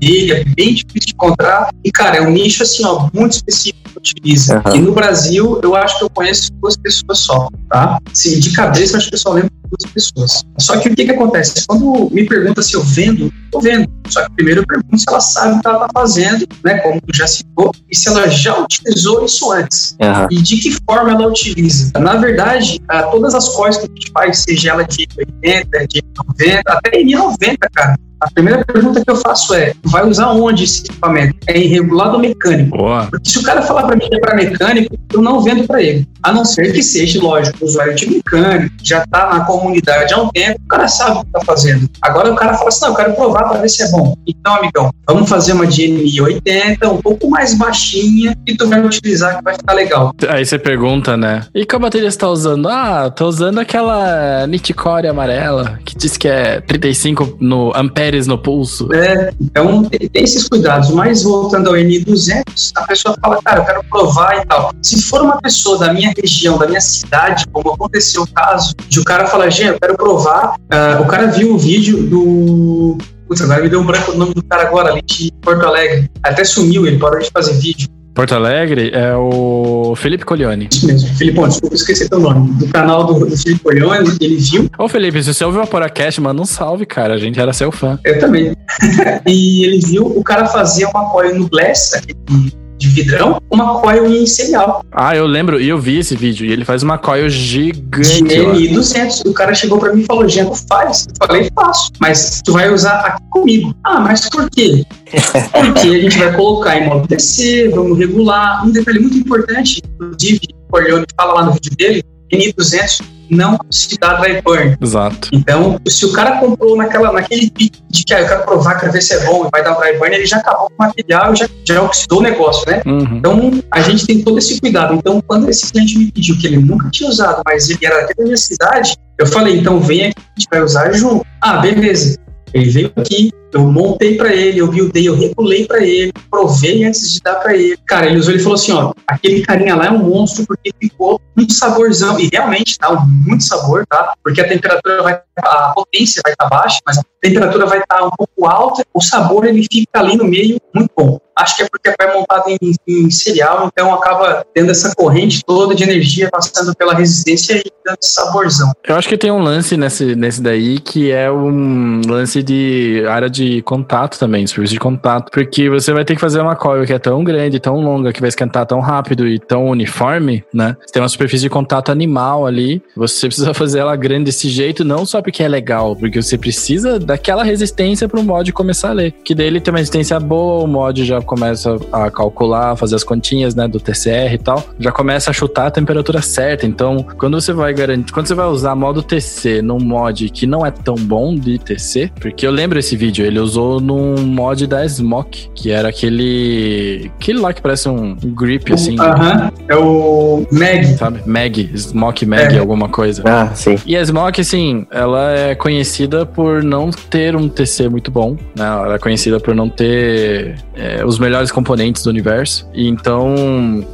ele é bem difícil de encontrar. E, cara, é um nicho, assim, ó, muito específico utiliza. Uhum. E no Brasil, eu acho que eu conheço duas pessoas só, tá? Sim, de cabeça, acho que eu só lembro duas pessoas. Só que o que que acontece? Quando me pergunta se eu vendo, eu vendo. Só que primeiro eu pergunto se ela sabe o que ela está fazendo, né? Como tu já citou, e se ela já utilizou isso antes. Uhum. E de que forma ela utiliza. Na verdade, todas as coisas que a gente faz, seja ela de 80, de 90, até em 90, cara, a primeira pergunta que eu faço é: vai usar onde esse equipamento? É em regulado mecânico? Boa. Porque se o cara falar para mim que é para mecânico, eu não vendo para ele. A não ser que seja, lógico, usuário de mecânico, já está na comunidade há um tempo, o cara sabe o que está fazendo. Agora o cara fala assim: não, eu quero provar para ver se é bom. Então, amigão, vamos fazer uma GNI 80, um pouco mais baixinha, e tu vai utilizar que vai ficar legal. Aí você pergunta, né? E qual bateria você tá usando? Ah, tô usando aquela Nitcore amarela, que diz que é 35 no ampere no pulso. É, então tem esses cuidados. Mas voltando ao N200, a pessoa fala, cara, eu quero provar e tal. Se for uma pessoa da minha região, da minha cidade, como aconteceu o caso, de o cara falar, gente, eu quero provar, uh, o cara viu o vídeo do Putz, agora me deu um branco o nome do cara agora, ali de Porto Alegre. Até sumiu, ele parou de fazer vídeo. Porto Alegre é o Felipe Colione. Isso mesmo. Felipe, desculpa, esqueci teu nome. Do canal do, do Felipe Colione, ele viu. Ô, Felipe, se você ouviu a Poracast, manda um salve, cara. A gente era seu fã. Eu também. e ele viu o cara fazer uma apoio no Bless, aquele de vidrão, uma coil em serial. Ah, eu lembro, e eu vi esse vídeo, e ele faz uma coil gigante. De 1200. O cara chegou pra mim e falou, Jean, faz. Eu falei, faço, mas tu vai usar aqui comigo. Ah, mas por quê? Porque a gente vai colocar em modo DC, vamos regular. Um detalhe muito importante, inclusive, o Corleone fala lá no vídeo dele, N200 não se dá dry burn. Exato. Então, se o cara comprou naquela, naquele pique de que ah, eu quero provar, quero ver se é bom e vai dar dry burn, ele já acabou com o material já, já oxidou o negócio, né? Uhum. Então, a gente tem todo esse cuidado. Então, quando esse cliente me pediu que ele nunca tinha usado, mas ele era da minha cidade, eu falei, então vem aqui, a gente vai usar junto. Ah, beleza. Ele veio aqui, Eu montei para ele, eu buildei, eu regulei para ele, provei antes de dar para ele. Cara, ele usou ele falou assim: ó, aquele carinha lá é um monstro porque ficou um saborzão. E realmente tá muito sabor, tá? Porque a temperatura vai, a potência vai estar tá baixa, mas a temperatura vai estar tá um pouco alta, o sabor ele fica ali no meio muito bom. Acho que é porque é montado em, em serial, então acaba tendo essa corrente toda de energia passando pela resistência e dando esse saborzão. Eu acho que tem um lance nesse, nesse daí que é um lance de área de contato também, serviço de contato, porque você vai ter que fazer uma coil que é tão grande, tão longa, que vai esquentar tão rápido e tão uniforme, né? Você tem uma superfície de contato animal ali, você precisa fazer ela grande desse jeito, não só porque é legal, porque você precisa daquela resistência para o mod começar a ler. Que dele tem uma resistência boa, o mod já começa a calcular, fazer as continhas, né, do TCR e tal, já começa a chutar a temperatura certa. Então, quando você vai garantir, quando você vai usar modo TC num mod que não é tão bom de TC, porque eu lembro esse vídeo, ele usou num mod da Smoke, que era aquele aquele lá que parece um grip assim. Aham, uh -huh. é o Mag. Sabe? Mag, Smoke Mag, é. alguma coisa. Ah, sim. E a Smoke, assim, ela é conhecida por não ter um TC muito bom, né? Ela é conhecida por não ter é, os melhores componentes do universo. E então,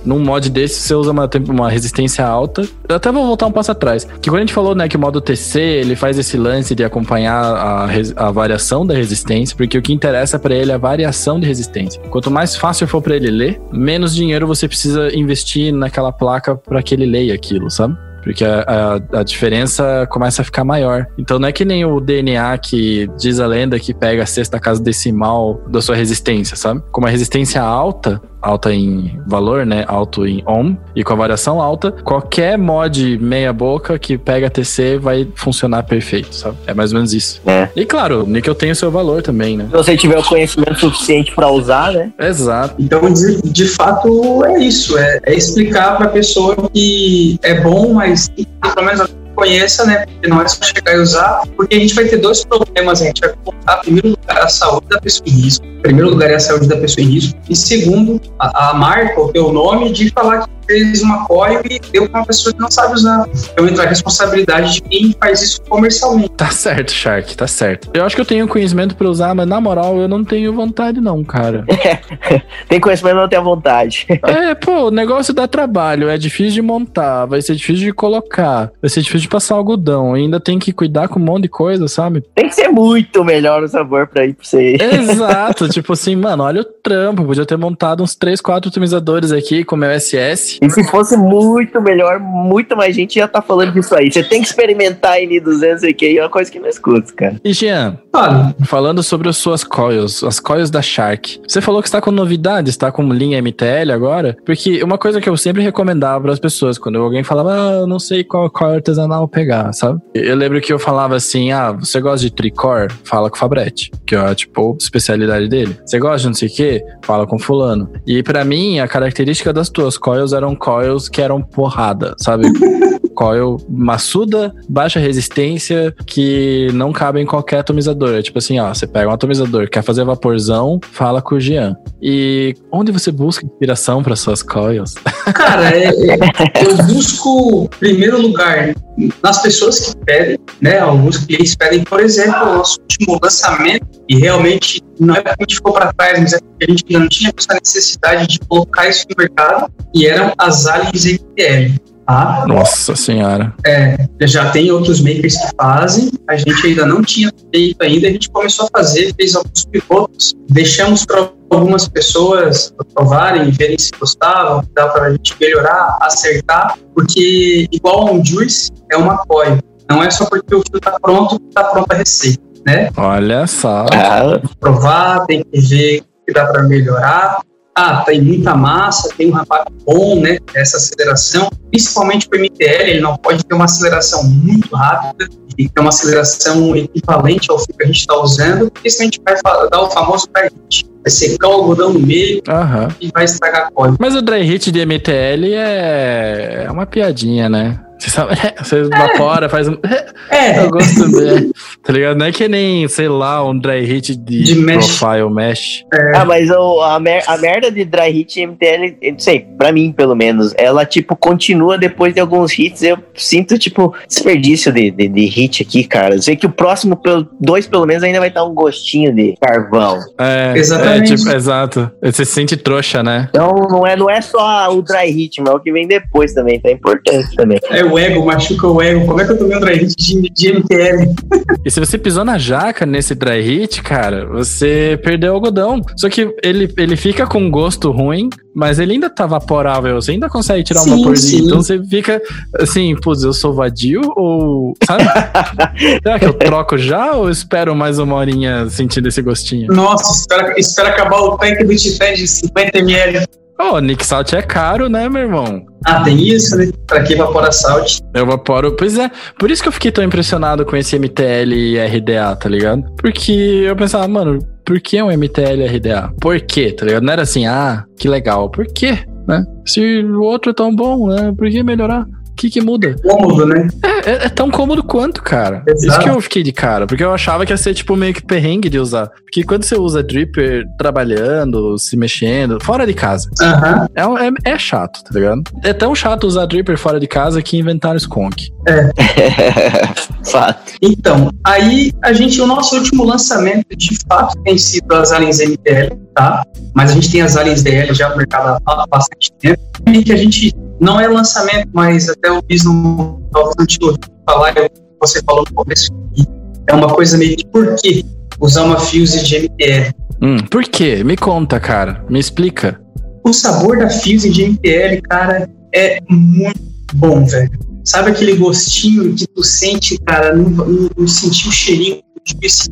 num mod desse, você usa uma, uma resistência alta. Eu até vou voltar um passo atrás. Que quando a gente falou, né, que o modo TC, ele faz esse lance de acompanhar a, a variação da resistência, porque o que interessa para ele é a variação de resistência. Quanto mais fácil for para ele ler, menos dinheiro você precisa investir naquela placa para que ele leia aquilo, sabe? Porque a, a, a, diferença começa a ficar maior. Então não é que nem o DNA que diz a lenda que pega a sexta casa decimal da sua resistência, sabe? Com uma resistência alta, alta em valor, né? Alto em ohm e com a variação alta, qualquer mod meia boca que pega TC vai funcionar perfeito, sabe? É mais ou menos isso. É. E claro, o níquel tem o seu valor também, né? Se você tiver o conhecimento suficiente para usar, né? Exato. Então, de, de fato, é isso. É, é explicar para a pessoa que é bom, mas pelo menos conheça, né? Porque não é só chegar e usar, porque a gente vai ter dois problemas. A gente vai colocar, em primeiro lugar, a saúde da pessoa em risco. Em primeiro lugar, é a saúde da pessoa em risco. E segundo, a, a marca, o teu nome, de falar que fez uma coil e deu para uma pessoa que não sabe usar. Então entra a responsabilidade de quem faz isso comercialmente. Tá certo, Shark, tá certo. Eu acho que eu tenho conhecimento para usar, mas na moral eu não tenho vontade não, cara. tem conhecimento, mas não tem a vontade. é, pô, o negócio dá trabalho, é difícil de montar, vai ser difícil de colocar, vai ser difícil de passar algodão, ainda tem que cuidar com um monte de coisa, sabe? Tem que ser muito melhor o sabor pra ir pra você. Exato, tipo assim, mano, olha o trampo, podia ter montado uns 3, 4 otimizadores aqui com meu SS. E se fosse muito melhor, muito mais gente ia estar tá falando disso aí. Você tem que experimentar em 200 e que é uma coisa que não escuta, cara. E Jean, falando sobre as suas coils, as coils da Shark. Você falou que está com novidades, está com linha MTL agora? Porque uma coisa que eu sempre recomendava para as pessoas, quando alguém falava, ah, eu não sei qual coil artesanal pegar, sabe? Eu lembro que eu falava assim, ah, você gosta de tricor? Fala com o Fabretti, que é, tipo, especialidade dele. Você gosta de não sei o quê? Fala com fulano. E para mim, a característica das tuas coils eram coils que eram porrada, sabe? coil maçuda, baixa resistência, que não cabe em qualquer atomizador. É tipo assim, ó, você pega um atomizador, quer fazer vaporzão, fala com o Jean. E onde você busca inspiração para suas coils? Cara, é, é, eu busco, em primeiro lugar, nas pessoas que pedem, né? Alguns clientes pedem, por exemplo, o nosso último lançamento, e realmente não é porque a gente ficou para trás, mas é porque a gente não tinha essa necessidade de colocar isso no mercado, e eram as aliens MTL. Tá? Nossa senhora. É, já tem outros makers que fazem, a gente ainda não tinha feito ainda, a gente começou a fazer, fez alguns pilotos, deixamos para algumas pessoas provarem, verem se gostavam, dá para a gente melhorar, acertar, porque igual um juice é uma coil, não é só porque o fio está pronto, está pronta a receita, né? Olha só. Provar, tem que ver que dá para melhorar, ah, tem muita massa, tem um rapaz bom, né? Essa aceleração, principalmente para o MTL, ele não pode ter uma aceleração muito rápida, e ter uma aceleração equivalente ao que a gente está usando, porque senão a gente vai dar o famoso dry hit. Vai secar o algodão no meio uhum. e vai estragar a coisa. Mas o dry hit de MTL é, é uma piadinha, né? Você sabe? Você evapora, faz um. É, Eu gosto dele. Tá ligado? Não é que nem, sei lá, um dry hit de, De mesh. profile mesh. Ah, mas o- a, mer- a merda de dry hit MTL, eu não sei, pra mim pelo menos, ela tipo continua depois de alguns hits. Eu sinto tipo desperdício de, de, de hit aqui, cara. Eu sei que o próximo, pelo- dois pelo menos, ainda vai dar um gostinho de carvão. É, Exatamente. É, tipo, exato. Você se sente trouxa, né? Então não é, não é só o dry hit, mas é o que vem depois também, tá importante também. é o ego, machuca o ego. Como é que eu tomei um dry hit de, de MTL? E se você pisou na jaca nesse dry hit, cara, você perdeu o algodão. Só que ele, ele fica com gosto ruim, mas ele ainda tá vaporável. Você ainda consegue tirar um Sim, vaporzinho. sim. Então você fica assim, putz, eu sou vadio ou. Sabe? Será que eu troco já ou espero mais uma horinha sentindo esse gostinho? Nossa, espera, espera acabar o tanque do Titã de 50ml. Ô, Nick Salt é caro, né, meu irmão? Ah, tem isso, né? Pra que evapora salt? Eu vaporo. Pois é, por isso que eu fiquei tão impressionado com esse MTL e RDA, tá ligado? Porque eu pensava, mano, por que um MTL e RDA? Por quê, tá ligado? Não era assim, ah, que legal. Por quê, né? Se o outro é tão bom, né? Por que melhorar? O que que muda? Cômodo, né? É, é- é tão cômodo quanto, cara. Exato. Isso que eu fiquei de cara. Porque eu achava que ia ser, tipo, meio que perrengue de usar. Porque quando você usa dripper trabalhando, se mexendo, fora de casa, é, é, é chato, tá ligado? É tão chato usar dripper fora de casa que inventaram Skunk. Fato. Então, aí a gente, o nosso último lançamento de fato tem sido as aliens MTL, tá? Mas a gente tem as aliens DL já no mercado há bastante tempo. E que a gente não é lançamento, mas até o fiz no talvez não tinha ouvido falar, eu- você falou no começo, é uma coisa meio de por que usar uma fuse de MTL. Hum, por quê? Me conta, cara. Me explica. O sabor da fuse de MTL, cara, é muito bom, velho. Sabe aquele gostinho que tu sente, cara, não, não, não sentir o cheirinho,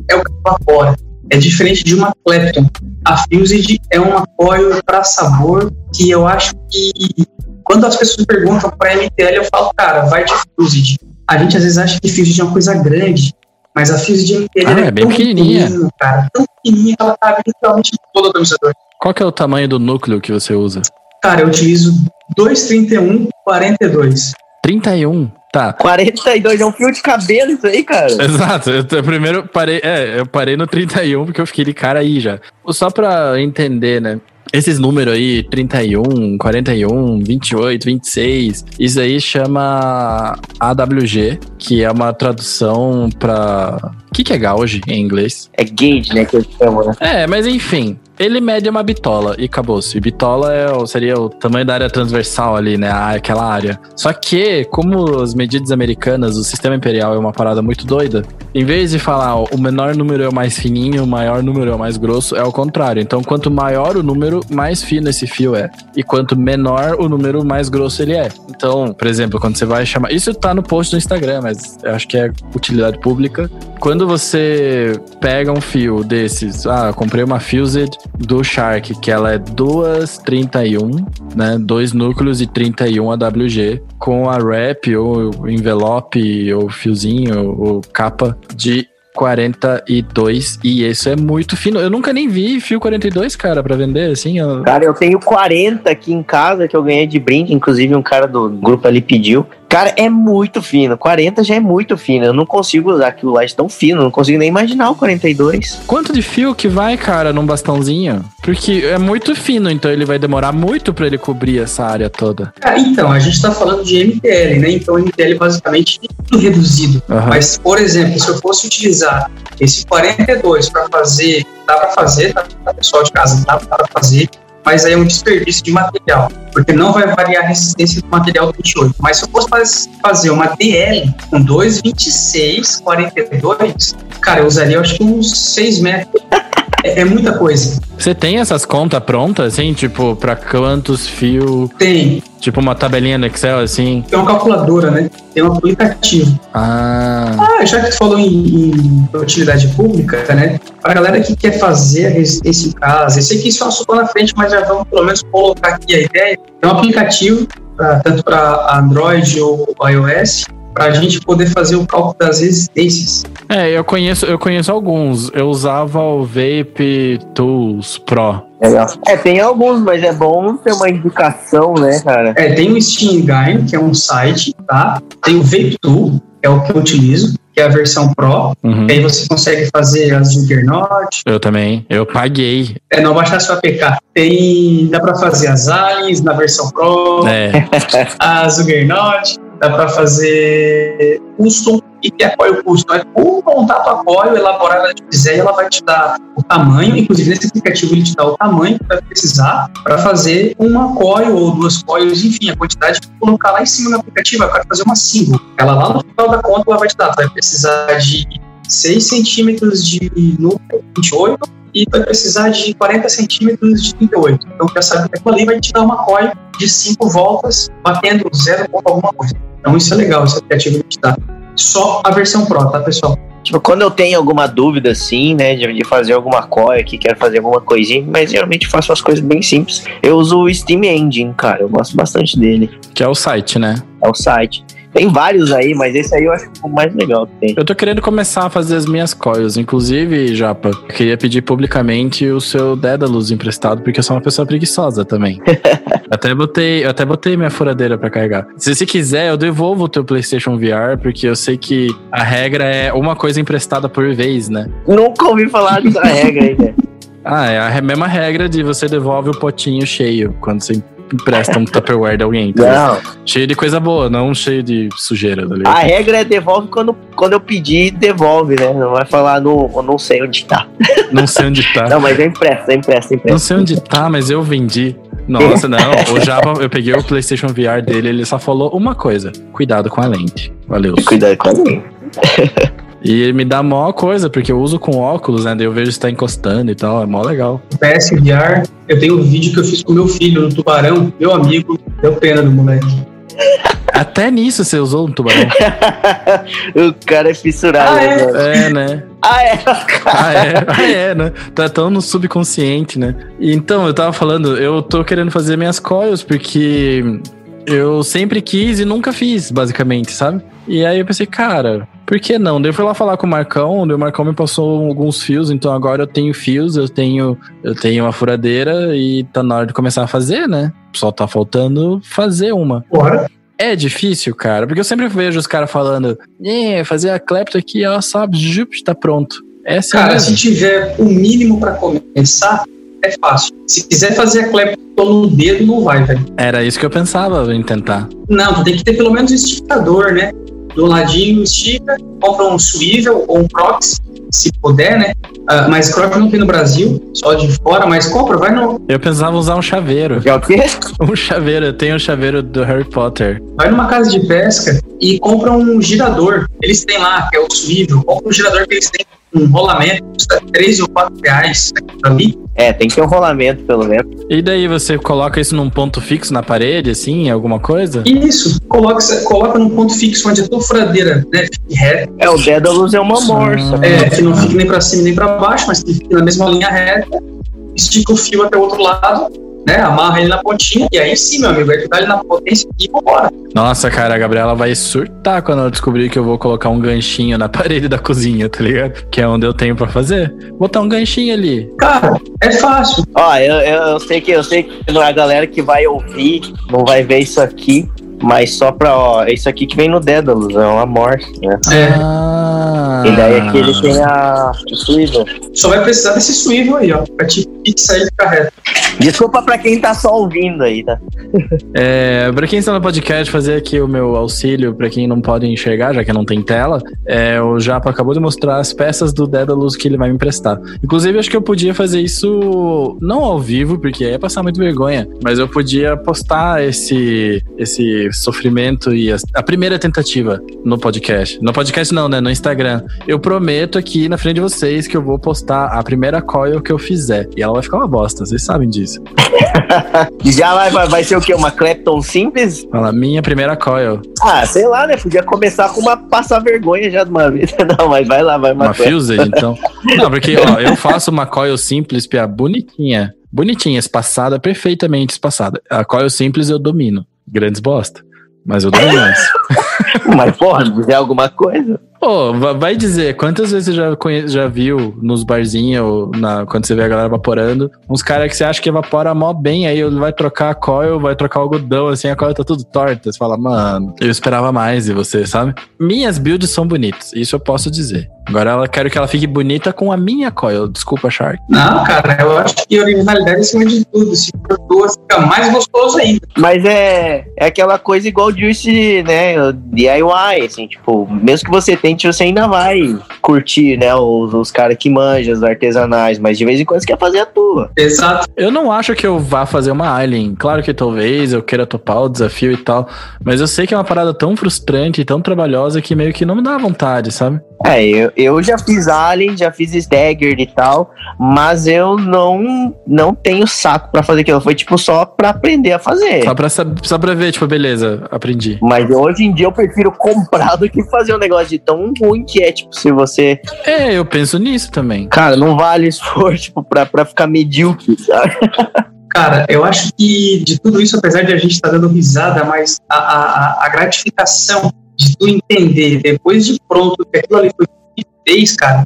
é o que evapora. É diferente de uma Clapton. A Fused é um apoio para sabor que eu acho que quando as pessoas perguntam para MTL, eu falo, cara, vai de Fused. A gente às vezes acha que Fused é uma coisa grande, mas a Fused MTL Ah, ela é bem pequenininha. cara, tão pequenininha que ela cabe literalmente em todo o atomizador. Qual que é o tamanho do núcleo que você usa? Cara, eu utilizo 231 42. 31. Tá. 42 é um fio de cabelo isso aí, cara. Exato. Eu, eu primeiro parei, é, eu parei no 31 porque eu fiquei de cara aí já. Só pra entender, né? Esses números aí, 31, 41, 28, 26, isso aí chama AWG, que é uma tradução pra. O que, que é gauge em inglês? É gauge, né, que eles chamam, né? É, mas enfim, ele mede uma bitola e acabou-se. Bitola é, seria o tamanho da área transversal ali, né? a- Aquela área. Só que, como as medidas americanas, o sistema imperial é uma parada muito doida, em vez de falar o menor número é o mais fininho, o maior número é o mais grosso, é o contrário. Então, quanto maior o número, mais fino esse fio é. E quanto menor o número, mais grosso ele é. Então, por exemplo, quando você vai chamar. Isso tá no post do Instagram, mas acho que é utilidade pública. Quando você pega um fio desses, ah, comprei uma Fused do Shark, que ela é 231, né? Dois núcleos e 31 AWG, com a wrap ou envelope ou fiozinho ou capa de 42 e isso é muito fino. Eu nunca nem vi fio 42, cara, pra vender assim. eu- Cara, eu tenho 40 aqui em casa que eu ganhei de brinde, inclusive um cara do grupo ali pediu. Cara, é muito fino. 40 já é muito fino. Eu não consigo usar aquilo lá de tão fino. Não consigo nem imaginar o 42. Quanto de fio que vai, cara, num bastãozinho? Porque é muito fino, então ele vai demorar muito pra ele cobrir essa área toda. Ah, então, a gente está falando de MTL, né? Então, MTL basicamente é reduzido. Aham. Mas, por exemplo, se eu fosse utilizar esse 42 para fazer, dá para fazer, tá, tá, pessoal de casa, dá para fazer, mas aí é um desperdício de material, porque não vai variar a resistência do material do 28. Mas se eu fosse faz- fazer uma DL com 2,26, 42, cara, eu usaria acho que uns 6 metros. É, é muita coisa. Você tem essas contas prontas, assim, tipo, pra quantos fios, Tem, tipo uma tabelinha no Excel, assim? tem uma calculadora, né? Tem um aplicativo. Ah, Ah, já que tu falou em, em utilidade pública, né? Pra galera que quer fazer a resistência em casa, eu sei que isso é um assunto na frente, mas já vamos pelo menos colocar aqui a ideia. É um aplicativo, pra- tanto para Android ou iOS, para a gente poder fazer o cálculo das resistências. É, eu conheço, eu conheço alguns. Eu usava o Vape Tools Pro. Legal. É, tem alguns, mas é bom ter uma indicação, né, cara? É, tem o Steam Guide, que é um site, tá? Tem o Vape Tool, que é o que eu utilizo, que é a versão Pro. Uhum. E aí você consegue fazer as Juggernaut. Eu também. Eu paguei. É, não baixar seu APK. Tem, dá para fazer as Aliens na versão Pro, É. as Juggernaut, dá para fazer custom e que apoio custom. É como montar tua apoio, elaborar ela quiser ela vai te dar o tamanho, inclusive nesse aplicativo ele te dá o tamanho que vai precisar para fazer uma coil ou duas coils, enfim, a quantidade que colocar lá em cima no aplicativo, eu quero fazer uma single. Ela lá no final da conta ela vai te dar, vai precisar de 6 centímetros de núcleo 28 e vai precisar de 40 centímetros de 38. Então já sabe que aquilo ali vai te dar uma coil de 5 voltas batendo 0 ponto alguma coisa. Então isso é legal, esse aplicativo ele te dá. Só a versão Pro, tá, pessoal? Tipo, quando eu tenho alguma dúvida, assim, né, de, fazer alguma coisa aqui, quero fazer alguma coisinha, mas geralmente faço as coisas bem simples. Eu uso o Steam Engine, cara, eu gosto bastante dele. Que é o site, né? É o site. Tem vários aí, mas esse aí eu acho o mais legal que tem. Eu tô querendo começar a fazer as minhas coils. Inclusive, Japa, eu queria pedir publicamente o seu Dédalus emprestado, porque eu sou uma pessoa preguiçosa também. até botei, eu até botei minha furadeira pra carregar. Se você quiser, eu devolvo o teu PlayStation VR, porque eu sei que a regra é uma coisa emprestada por vez, né? Nunca ouvi falar dessa regra aí, né? Ah, é a mesma regra de você devolve o potinho cheio quando você empresta um Tupperware de alguém. tá? Não. Cheio de coisa boa, não cheio de sujeira, tá? A regra é devolve quando, quando eu pedir, devolve, né? Não vai falar no, não sei onde tá. Não sei onde tá. Não, mas eu empresto, eu empresto, eu Não empresto. sei onde tá, mas eu vendi. Nossa, não. O Java, eu peguei o PlayStation VR dele, ele só falou uma coisa: cuidado com a lente. Valeu. Cuidado com a mim. E ele me dá mó coisa, porque eu uso com óculos, né? Daí eu vejo se tá encostando e tal. É mó legal. O PSVR, eu tenho um vídeo que eu fiz com meu filho no Tubarão, meu amigo, deu pena do moleque. Até nisso você usou um tubarão. o cara é fissurado. Ah, é? né, mano? É, né? Ah, é? Ah, é, ah, é, né? Tá tão no subconsciente, né? Então, eu tava falando, eu tô querendo fazer minhas coils, porque eu sempre quis e nunca fiz, basicamente, sabe? E aí eu pensei, cara, por que não? Daí eu fui lá falar com o Marcão, o Marcão me passou alguns fios, então agora eu tenho fios, eu tenho, eu tenho uma furadeira e tá na hora de começar a fazer, né? Só tá faltando fazer uma. Bora. É difícil, cara, porque eu sempre vejo os caras falando, é, fazer a clepto aqui, ó, sabe, jup, tá pronto. É assim Cara, mesmo. se tiver o mínimo pra começar, é fácil. Se quiser fazer a clepto no dedo, não vai, velho. Era isso que eu pensava em tentar. Não, tem que ter pelo menos um esticador, né? Do ladinho estica, compra um swivel ou um crocs, se puder, né? Ah, mas crocs não tem no Brasil, só de fora, mas compra, vai no, Eu pensava usar um chaveiro. Já o quê? Um chaveiro, eu tenho um chaveiro do Harry Potter. vai numa casa de pesca e compra um girador. Eles têm lá, que é o swivel. Compra um girador que eles têm um rolamento, custa 3 ou 4 reais ali. É, tem que ter um rolamento, pelo menos. E daí você coloca isso num ponto fixo na parede, assim, alguma coisa? Isso, coloca, coloca num ponto fixo onde a tua furadeira né, fique reta, É, o Dédalus é uma morsa. é, que não fique nem pra cima nem pra baixo, mas que fique na mesma linha reta, estica o fio até o outro lado, né? Amarra ele na pontinha e aí sim, meu amigo, tu dá ele na potência e vambora. Nossa, cara, a Gabriela vai surtar quando ela descobrir que eu vou colocar um ganchinho na parede da cozinha, tá ligado? Que é onde eu tenho pra fazer. Botar um ganchinho ali. Cara, é fácil. Ó, eu, eu, eu sei que eu sei que a galera que vai ouvir não vai ver isso aqui, mas só pra, ó, isso aqui que vem no Dédalus, é uma morsa, né? É, Ah. E daí aqui ele tem a o Swivel. só vai precisar desse swivel aí, ó, pra te fixar ele ficar reto. Desculpa pra quem tá só ouvindo aí, tá? É, pra quem está no podcast, fazer aqui o meu auxílio, pra quem não pode enxergar, já que não tem tela, é, o Japa acabou de mostrar as peças do Dédalus que ele vai me emprestar. Inclusive, acho que eu podia fazer isso não ao vivo, porque ia passar muito vergonha, mas eu podia postar esse, esse sofrimento e a, a primeira tentativa no podcast. No podcast não, né? No Instagram. Eu prometo aqui na frente de vocês que eu vou postar a primeira coil que eu fizer. E ela vai ficar uma bosta, vocês sabem disso. E já vai, vai, vai ser o quê? Uma Clapton simples? Fala, minha primeira coil. Ah, sei lá, né? Podia começar com uma passar vergonha já de uma vez. Não, mas vai lá, vai Uma uma fused, então. Não, porque ó, eu faço uma coil simples, pia, bonitinha. Bonitinha, espaçada, perfeitamente espaçada. A coil simples eu domino. Grandes bosta. Mas eu domino isso. Mas, porra, é alguma coisa. Pô, vai dizer, quantas vezes você já, já viu nos barzinhos, na... quando você vê a galera evaporando, uns caras que você acha que evapora mó bem, aí ele vai trocar a coil, vai trocar o algodão, assim, a coil tá tudo torta. Você fala, mano, eu esperava mais de você, sabe? Minhas builds são bonitas, isso eu posso dizer. Agora eu quero que ela fique bonita com a minha coil. Desculpa, Shark. Não, cara, eu acho que originalidade é acima de tudo. Se for duas, fica mais gostoso ainda. Mas é, é aquela coisa igual o Juice, né? DIY, assim, tipo, mesmo que você tente, você ainda vai curtir, né? Os, os caras que manjam, os artesanais, mas de vez em quando você quer fazer a tua. Exato. Eu não acho que eu vá fazer uma Alien. Claro que talvez eu queira topar o desafio e tal, mas eu sei que é uma parada tão frustrante e tão trabalhosa que meio que não me dá vontade, sabe? É, eu, eu já fiz Alien, já fiz Stagger e tal, mas eu não não tenho saco para fazer aquilo. Foi tipo só pra aprender a fazer. Só pra, só pra ver, tipo, beleza, aprendi. Mas hoje em dia eu prefiro comprar do que fazer um negócio de tão ruim que é, tipo, se você. É, eu penso nisso também. Cara, não vale esforço, tipo, pra, pra ficar medíocre, sabe? Cara, eu acho que de tudo isso, apesar de a gente estar tá dando risada, mas a, a, a gratificação de tu entender depois de pronto que aquilo ali foi fez, cara,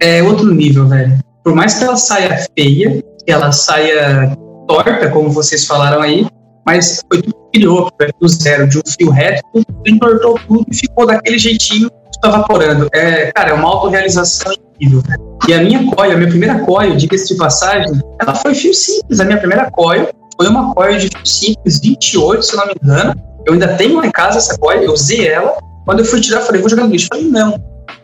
é outro nível, velho. Por mais que ela saia feia, que ela saia torta, como vocês falaram aí, mas foi tudo criou, do zero, de um fio reto, entortou tudo e ficou daquele jeitinho que tá evaporando. É, cara, é uma autorrealização incrível. E a minha coil, a minha primeira coil, diga-se de passagem, ela foi fio simples. A minha primeira coil foi uma coil de fio simples, 28, se eu não me engano, eu ainda tenho lá em casa essa coil, eu usei ela. Quando eu fui tirar, falei, vou jogar no lixo. Falei, não.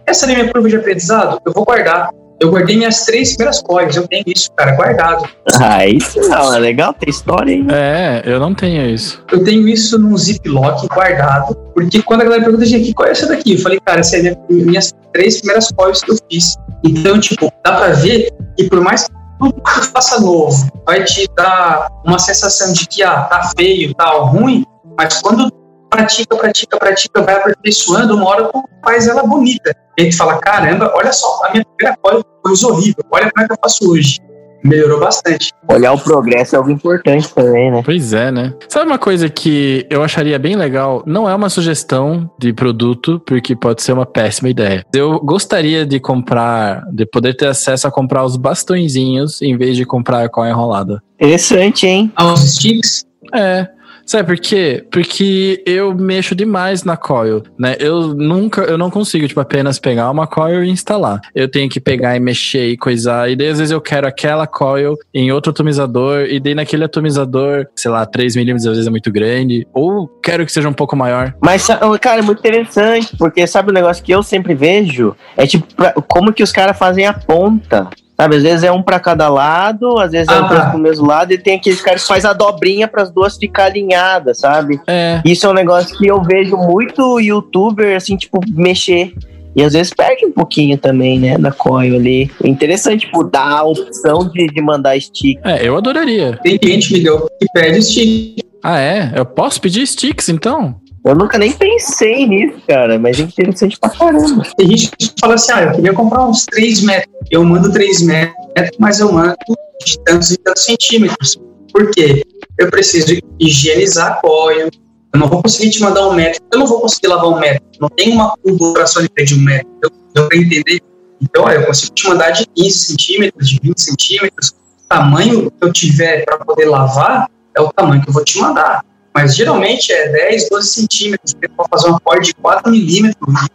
Essa é a minha prova de aprendizado, eu vou guardar. Eu guardei minhas três primeiras coils, eu tenho isso, cara, guardado. Ah, isso não, é legal, tem história aí. É, eu não tenho isso. Eu tenho isso num ziplock guardado, porque quando a galera pergunta, gente, qual é essa daqui? Eu falei, cara, essa é minha, minhas três primeiras coils que eu fiz. Então, tipo, dá pra ver que por mais que tudo que tu faça novo vai te dar uma sensação de que, ah, tá feio, tá ruim, mas quando pratica, pratica, pratica, vai aperfeiçoando, uma hora tu faz ela bonita. E aí tu fala, caramba, olha só, a minha primeira coisa foi horrível, olha como é que eu faço hoje. Melhorou bastante. Olhar o progresso é algo importante também, né? Pois é, né? Sabe uma coisa que eu acharia bem legal? Não é uma sugestão de produto, porque pode ser uma péssima ideia. Eu gostaria de comprar, de poder ter acesso a comprar os bastõezinhos em vez de comprar a coin enrolada. Interessante, hein? Aos sticks? É. Sabe por quê? Porque eu mexo demais na coil, né? Eu nunca, eu não consigo, tipo, apenas pegar uma coil e instalar. Eu tenho que pegar e mexer e coisar. E daí, às vezes, eu quero aquela coil em outro atomizador. E daí, naquele atomizador, sei lá, 3mm às vezes é muito grande. Ou quero que seja um pouco maior. Mas, cara, é muito interessante. Porque sabe o negócio que eu sempre vejo? É tipo, pra, como que os caras fazem a ponta. Sabe, às vezes é um para cada lado, às vezes é um para o mesmo lado, e tem aqueles caras que faz a dobrinha para as duas ficar alinhadas, sabe? É. Isso é um negócio que eu vejo muito youtuber, assim, tipo, mexer. E às vezes perde um pouquinho também, né, na coil ali. É interessante, tipo, dar a opção de, de mandar stick. É, eu adoraria. Tem gente, Miguel, que pede stick. Ah, é? Eu posso pedir sticks, então? Eu nunca nem pensei nisso, cara, mas é interessante pra caramba. Tem gente que fala assim, ah, eu queria comprar uns 3 metros. Eu mando 3 metros, mas eu mando de tantos e tantos centímetros. Por quê? Eu preciso higienizar a coil, eu não vou conseguir te mandar um metro, eu não vou conseguir lavar um metro. Não tem uma cubulação de um metro. Deu para entender? Então, eu consigo te mandar de 15 centímetros, de 20 centímetros. O tamanho que eu tiver para poder lavar é o tamanho que eu vou te mandar. Mas geralmente é 10, 12 centímetros. Você pode fazer uma corda de 4 milímetros.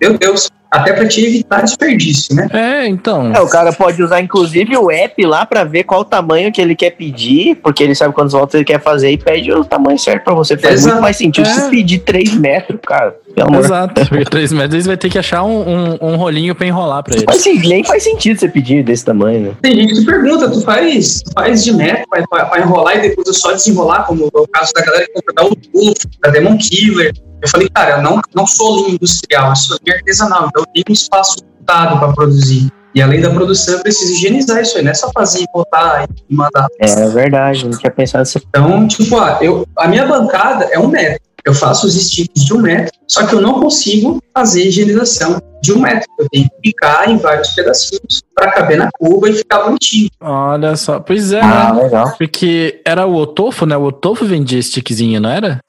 Meu Deus, até para te evitar desperdício, né? É, então. É, o cara pode usar inclusive o app lá para ver qual o tamanho que ele quer pedir, porque ele sabe quantos voltas ele quer fazer e pede o tamanho certo para você. Faz Exato. muito mais sentido é. se pedir 3 metros, cara. Exato, porque 3 metros ele vai ter que achar um, um, um rolinho para enrolar para ele. Mas nem faz sentido você pedir desse tamanho, né? Tem gente que pergunta, tu faz, faz de metro para enrolar e depois eu só desenrolar, como é o caso da galera que compra da Wolf, da Demon Killer. Eu falei, cara, eu não, não sou linha industrial, eu sou linha artesanal, então eu tenho um espaço limitado para produzir. E além da produção, eu preciso higienizar isso aí, não é só fazer, botar e mandar. É verdade, não tinha pensado nisso. Então, tipo, ah, eu, a minha bancada é um metro. Eu faço os sticks de um metro, só que eu não consigo fazer higienização de um metro. Eu tenho que picar em vários pedacinhos para caber na cuba e ficar bonitinho. Olha só. Pois é, Ah, né? legal. Porque era o Otofo, né? O Otofo vendia stickzinho, não era?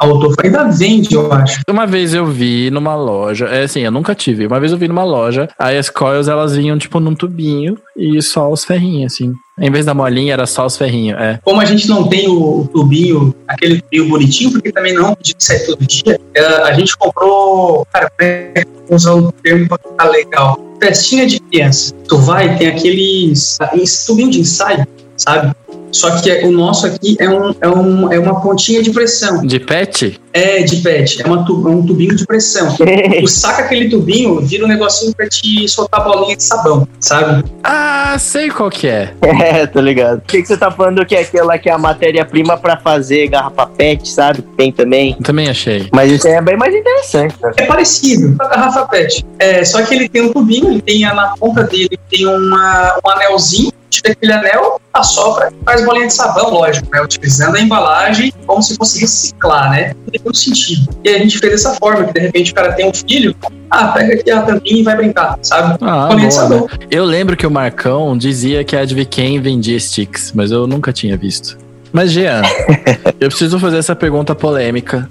A Otofo ainda vende, eu acho. Uma vez eu vi numa loja, é assim, eu nunca tive. Uma vez eu vi numa loja, aí as coils elas vinham tipo num tubinho e só os ferrinhos, assim. Em vez da molinha, era só os ferrinhos, é. Como a gente não tem o, o tubinho, aquele tubinho bonitinho, porque também não de que sai todo dia, é, a gente comprou, cara, usar um termo pra ficar legal, festinha de criança. Tu vai, tem aqueles tubinho de ensaio, sabe? Só que o nosso aqui é, um, é, um, é uma pontinha de pressão. De pet? É de PET, é, uma tu- é um tubinho de pressão. Tu saca aquele tubinho, vira um negocinho pra te soltar bolinha de sabão, sabe? Ah, sei qual que é. É, tô ligado. O que, que você tá falando que é aquela que é a matéria-prima pra fazer garrafa pet, sabe? Tem também. Também achei. Mas isso aí é bem mais interessante, né? É parecido com a garrafa PET. É, só que ele tem um tubinho, ele tem a- na ponta dele tem uma, um anelzinho, tira aquele anel, assopra e faz bolinha de sabão, lógico, né? Utilizando a embalagem como se fosse reciclar, né? Tem todo sentido. E a gente fez dessa forma, que de repente o cara tem um filho, ah, pega aqui a tampinha e vai brincar, sabe? Ah, bolinha de boa, né? sabão. Eu lembro que o Marcão dizia que a de quem vendia sticks, mas eu nunca tinha visto. Mas, Jean, eu preciso fazer essa pergunta polêmica.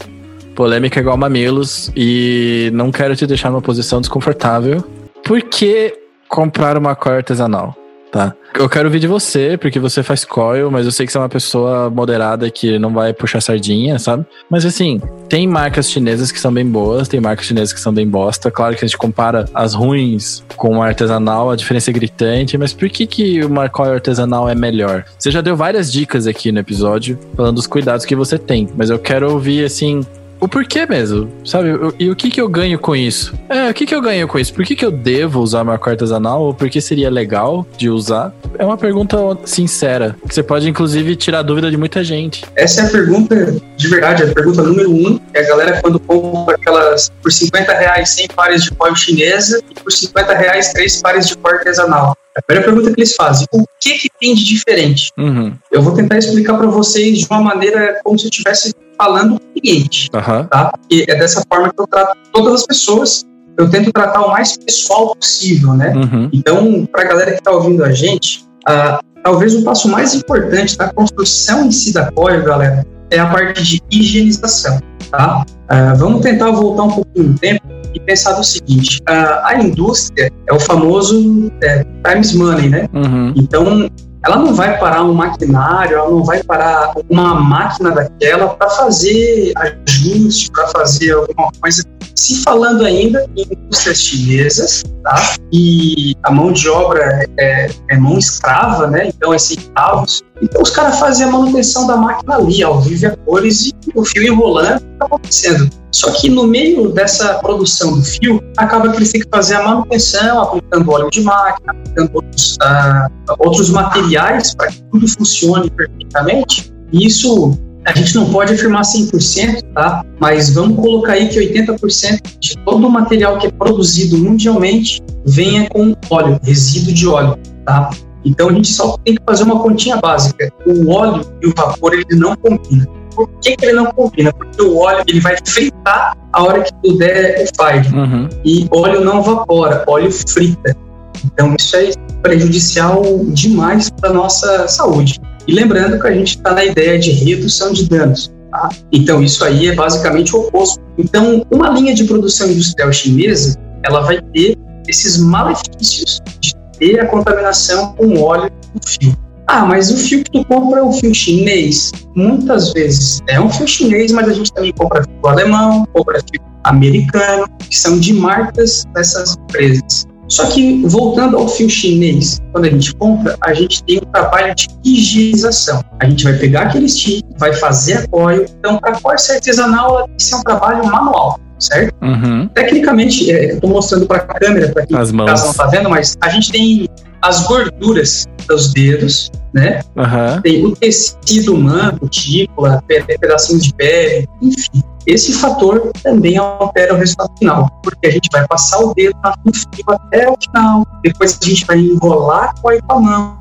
Polêmica igual mamilos. E não quero te deixar numa posição desconfortável. Por que comprar uma coil artesanal? Tá. Eu quero ouvir de você, porque você faz coil, mas eu sei que você é uma pessoa moderada que não vai puxar sardinha, sabe? Mas assim, tem marcas chinesas que são bem boas, tem marcas chinesas que são bem bosta. Claro que a gente compara as ruins com a artesanal, a diferença é gritante, mas por que, que uma coil artesanal é melhor? Você já deu várias dicas aqui no episódio, falando dos cuidados que você tem, mas eu quero ouvir assim. O porquê mesmo, sabe? E o que que eu ganho com isso? É, o que que eu ganho com isso? Por que que eu devo usar uma coil artesanal? Ou por que seria legal de usar? É uma pergunta sincera, que você pode inclusive tirar a dúvida de muita gente. Essa é a pergunta de verdade, a pergunta número um. A galera, quando compra aquelas por 50 reais 100 pares de coil chinesa e por 50 reais 3 pares de coil artesanal. A primeira pergunta que eles fazem: o que, que tem de diferente? Uhum. Eu vou tentar explicar para vocês de uma maneira como se eu estivesse falando com o cliente, Aham. tá? Porque é dessa forma que eu trato todas as pessoas. Eu tento tratar o mais pessoal possível, né? Uhum. Então, para a galera que está ouvindo a gente, ah, talvez o passo mais importante da construção em si da coil, galera, é a parte de higienização, tá? Ah, vamos tentar voltar um pouquinho no tempo e pensar do seguinte: ah, a indústria é o famoso é, times money, né? Uhum. Então, ela não vai parar um maquinário, ela não vai parar uma máquina daquela para fazer ajuste, para fazer alguma coisa. Se falando ainda em indústrias chinesas, tá? E a mão de obra é, é mão escrava, né? Então é centavos. Então os caras fazem a manutenção da máquina ali, ao vivo a cores, e o fio enrolando, tá acontecendo. Só que no meio dessa produção do fio, acaba que ele tem que fazer a manutenção, aplicando óleo de máquina, aplicando outros, ah, outros materiais para que tudo funcione perfeitamente. E isso a gente não pode afirmar 100%, tá? Mas vamos colocar aí que 80% de todo o material que é produzido mundialmente venha com óleo, resíduo de óleo, tá? Então a gente só tem que fazer uma continha básica. O óleo e o vapor ele não combinam. Por que, que ele não combina? Porque o óleo ele vai fritar a hora que tu der o fire. Uhum. E óleo não evapora, óleo frita. Então isso é prejudicial demais para nossa saúde. E lembrando que a gente está na ideia de redução de danos. tá? Então isso aí é basicamente o oposto. Então uma linha de produção industrial chinesa, ela vai ter esses malefícios de ter a contaminação com óleo do fio. Ah, mas o fio que tu compra é um fio chinês. Muitas vezes é um fio chinês, mas a gente também compra fio alemão, compra fio americano, que são de marcas dessas empresas. Só que, voltando ao fio chinês, quando a gente compra, a gente tem um trabalho de higienização. A gente vai pegar aquele stick, vai fazer a coil. Então, para ser artesanal, que ser um trabalho manual, certo? Uhum. Tecnicamente, é, eu estou mostrando para a câmera, para quem As em casa não mãos. está vendo, mas a gente tem as gorduras dos dedos, né? Aham. Tem o tecido humano, cutícula, pe- pedacinhos de pele, enfim. Esse fator também altera o resultado final, porque a gente vai passar o dedo no fio até o final, depois a gente vai enrolar com a mão.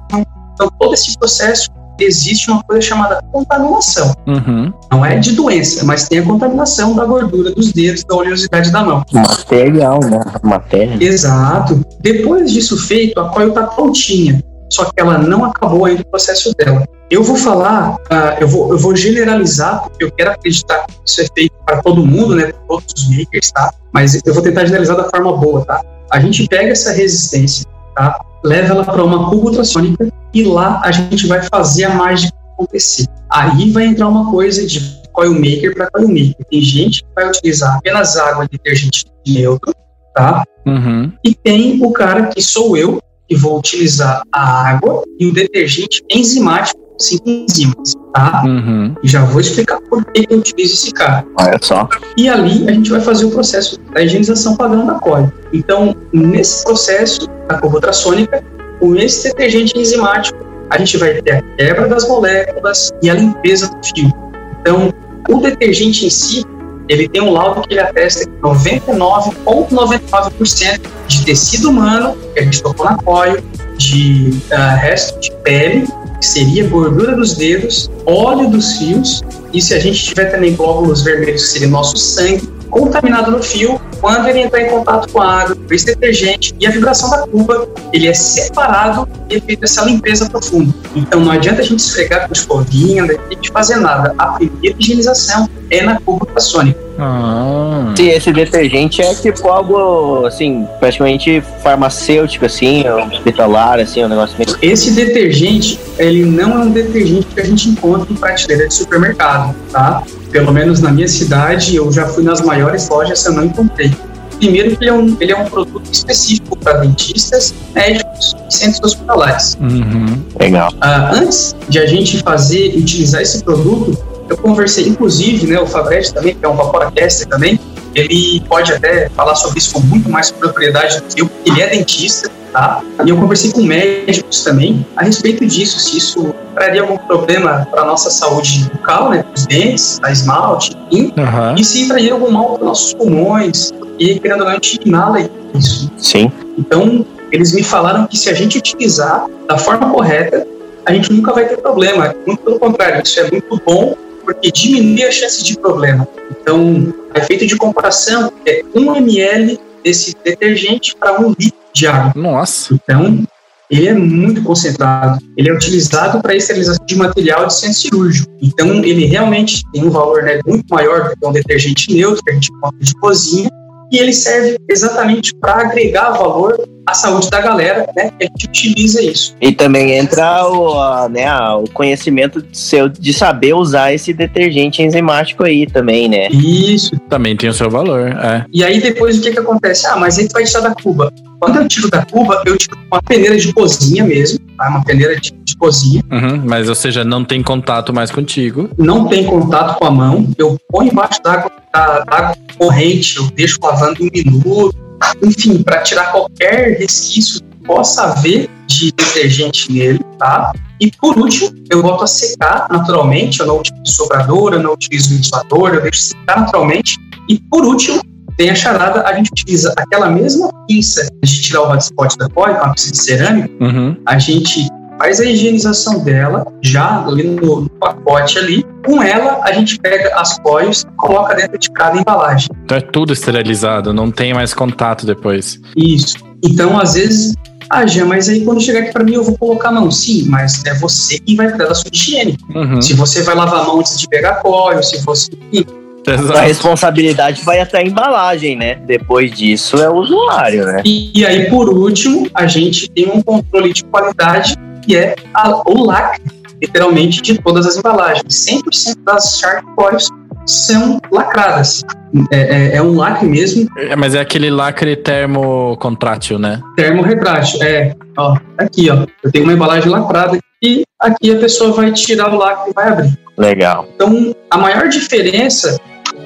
Então, todo esse processo existe uma coisa chamada contaminação. Uhum. Não é de doença, mas tem a contaminação da gordura dos dedos, da oleosidade da mão. Material, né? Matéria. Exato. Depois disso feito, a coil está prontinha, só que ela não acabou ainda o processo dela. Eu vou falar, ah, eu, vou, eu vou generalizar, porque eu quero acreditar que isso é feito para todo mundo, né, para todos os makers, tá? Mas eu vou tentar generalizar da forma boa, tá? A gente pega essa resistência, tá? Leva ela para uma cuba ultrassônica e lá a gente vai fazer a mágica acontecer. Aí vai entrar uma coisa de coil maker para coil maker. Tem gente que vai utilizar apenas água e detergente neutro, tá? Uhum. E tem o cara que sou eu, que vou utilizar a água e o detergente enzimático, cinco enzimas, tá? Uhum. E já vou explicar por que eu utilizo esse cara. Olha só. E ali a gente vai fazer o processo da higienização padrão da coil. Então, nesse processo da curva ultrassônica, com esse detergente enzimático, a gente vai ter a quebra das moléculas e a limpeza do fio. Então, o detergente em si, ele tem um laudo que ele atesta que 99,99% de tecido humano, que a gente tocou na coil, de ah, resto de pele, que seria gordura dos dedos, óleo dos fios, e se a gente tiver também glóbulos vermelhos, que seria nosso sangue, contaminado no fio, quando ele entrar em contato com a água, com esse detergente e a vibração da cuba, ele é separado e é feita essa limpeza profunda. Então não adianta a gente esfregar com escovinha, não que fazer nada. A primeira higienização é na cuba ultrassônica. Ah. Se esse detergente é tipo algo, assim, praticamente farmacêutico, assim, hospitalar, assim, um negócio meio... Esse detergente, ele não é um detergente que a gente encontra em prateleira de supermercado, tá? Pelo menos na minha cidade, eu já fui nas maiores lojas, eu não encontrei. Primeiro que ele é um, ele é um produto específico para dentistas, médicos e centros hospitalares. Uhum. Legal. Ah, antes de a gente fazer e utilizar esse produto, eu conversei, inclusive, né, o Fabretti também, que é um Vaporacaster também, ele pode até falar sobre isso com muito mais propriedade do que eu, porque ele é dentista, tá? E eu conversei com médicos também a respeito disso, se isso traria algum problema para a nossa saúde bucal, né, os dentes, a esmalte, enfim, Aham. e se traria algum mal para nossos pulmões, porque, querendo ou não, a gente inala isso. Sim. Então, eles me falaram que se a gente utilizar da forma correta, a gente nunca vai ter problema. Muito pelo contrário, isso é muito bom porque diminui a chance de problema. Então, efeito de comparação é 1 ml desse detergente para 1 litro de água. Nossa. Então, ele é muito concentrado. Ele é utilizado para esterilização de material de centro cirúrgico. Então, ele realmente tem um valor né, muito maior do que um detergente neutro que a gente compra de cozinha. E ele serve exatamente para agregar valor à saúde da galera, né? Que a gente utiliza isso. E também entra o, a, né, a- o conhecimento seu de saber usar esse detergente enzimático aí também, né? Isso. Também tem o seu valor, é. E aí depois o que que acontece? Ah, mas aí tu vai tirar da cuba. Quando eu tiro da cuba, eu tiro com uma peneira de cozinha mesmo, tá? Uma peneira de, de cozinha. Uhum. Mas, ou seja, não tem contato mais contigo. Não tem contato com a mão. Eu ponho embaixo da água, da, da água corrente, eu deixo lavando um minuto. Enfim, para tirar qualquer resquício que possa haver de detergente nele, tá? E por último, eu boto a secar naturalmente. Eu não utilizo sobrador, eu não utilizo ventilador, eu deixo secar naturalmente. E por último, tem a charada, a gente utiliza aquela mesma pinça de tirar o hotspot da coil, com a pinça de cerâmica, Uhum. a gente faz a higienização dela, já ali no, no pacote ali. Com ela, a gente pega as coils e coloca dentro de cada embalagem. Então é tudo esterilizado, não tem mais contato depois. Isso. Então, às vezes, ah, Jean, mas aí quando chegar aqui para mim eu vou colocar a mão. Sim, mas é você que vai cuidar da sua higiene. Uhum. Se você vai lavar a mão antes de pegar a coil, se você... Enfim, A Exato. responsabilidade vai até a embalagem, né? Depois disso é o usuário, né? E, e aí, por último, a gente tem um controle de qualidade que é a- o lacre, literalmente, de todas as embalagens. 100% das Shark Coils são lacradas. É, é- é um lacre mesmo, É, mas é aquele lacre termocontrátil, né? termorretrátil. É, ó, aqui, ó. Eu tenho uma embalagem lacrada e aqui a pessoa vai tirar o lacre e vai abrir. Legal. Então, a maior diferença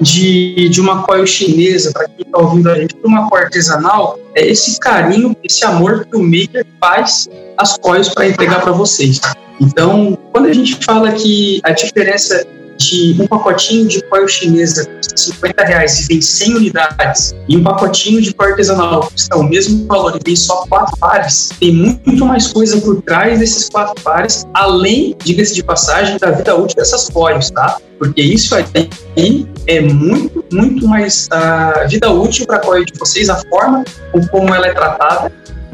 de, de uma coil chinesa, para quem está ouvindo a gente, para uma coil artesanal, é esse carinho, esse amor que o maker faz as coils para entregar para vocês. Então, quando a gente fala que a diferença de um pacotinho de coil chinesa custa 50 reais e vem 100 unidades, e um pacotinho de coil artesanal custa o mesmo valor e vem só quatro pares, tem muito mais coisa por trás desses quatro pares, além, diga-se de passagem, da vida útil dessas coils, tá? Porque isso aí é muito, muito mais a uh, vida útil para a coil de vocês, a forma como ela é tratada,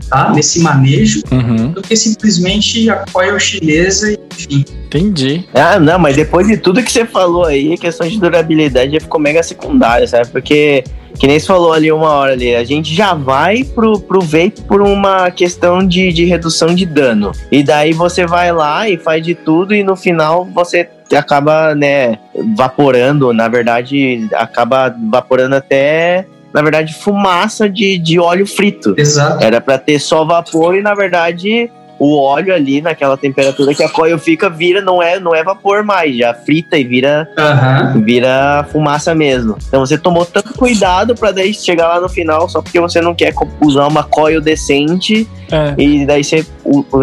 tá? Nesse manejo, uhum. do que simplesmente a coil chinesa, enfim. Entendi. Ah, não, mas depois de tudo que você falou aí, a questão de durabilidade já ficou mega secundária, sabe? Porque, que nem você falou ali uma hora ali, a gente já vai pro, pro vape por uma questão de, de redução de dano. E daí você vai lá e faz de tudo e no final você acaba, né, vaporando, na verdade, acaba vaporando até na verdade, fumaça de, de óleo frito. Exato. Era para ter só vapor e, na verdade, o óleo ali naquela temperatura que a coil fica vira não é não é vapor mais já frita e vira uhum. vira fumaça mesmo. Então você tomou tanto cuidado para daí chegar lá no final só porque você não quer usar uma coil decente é. e daí você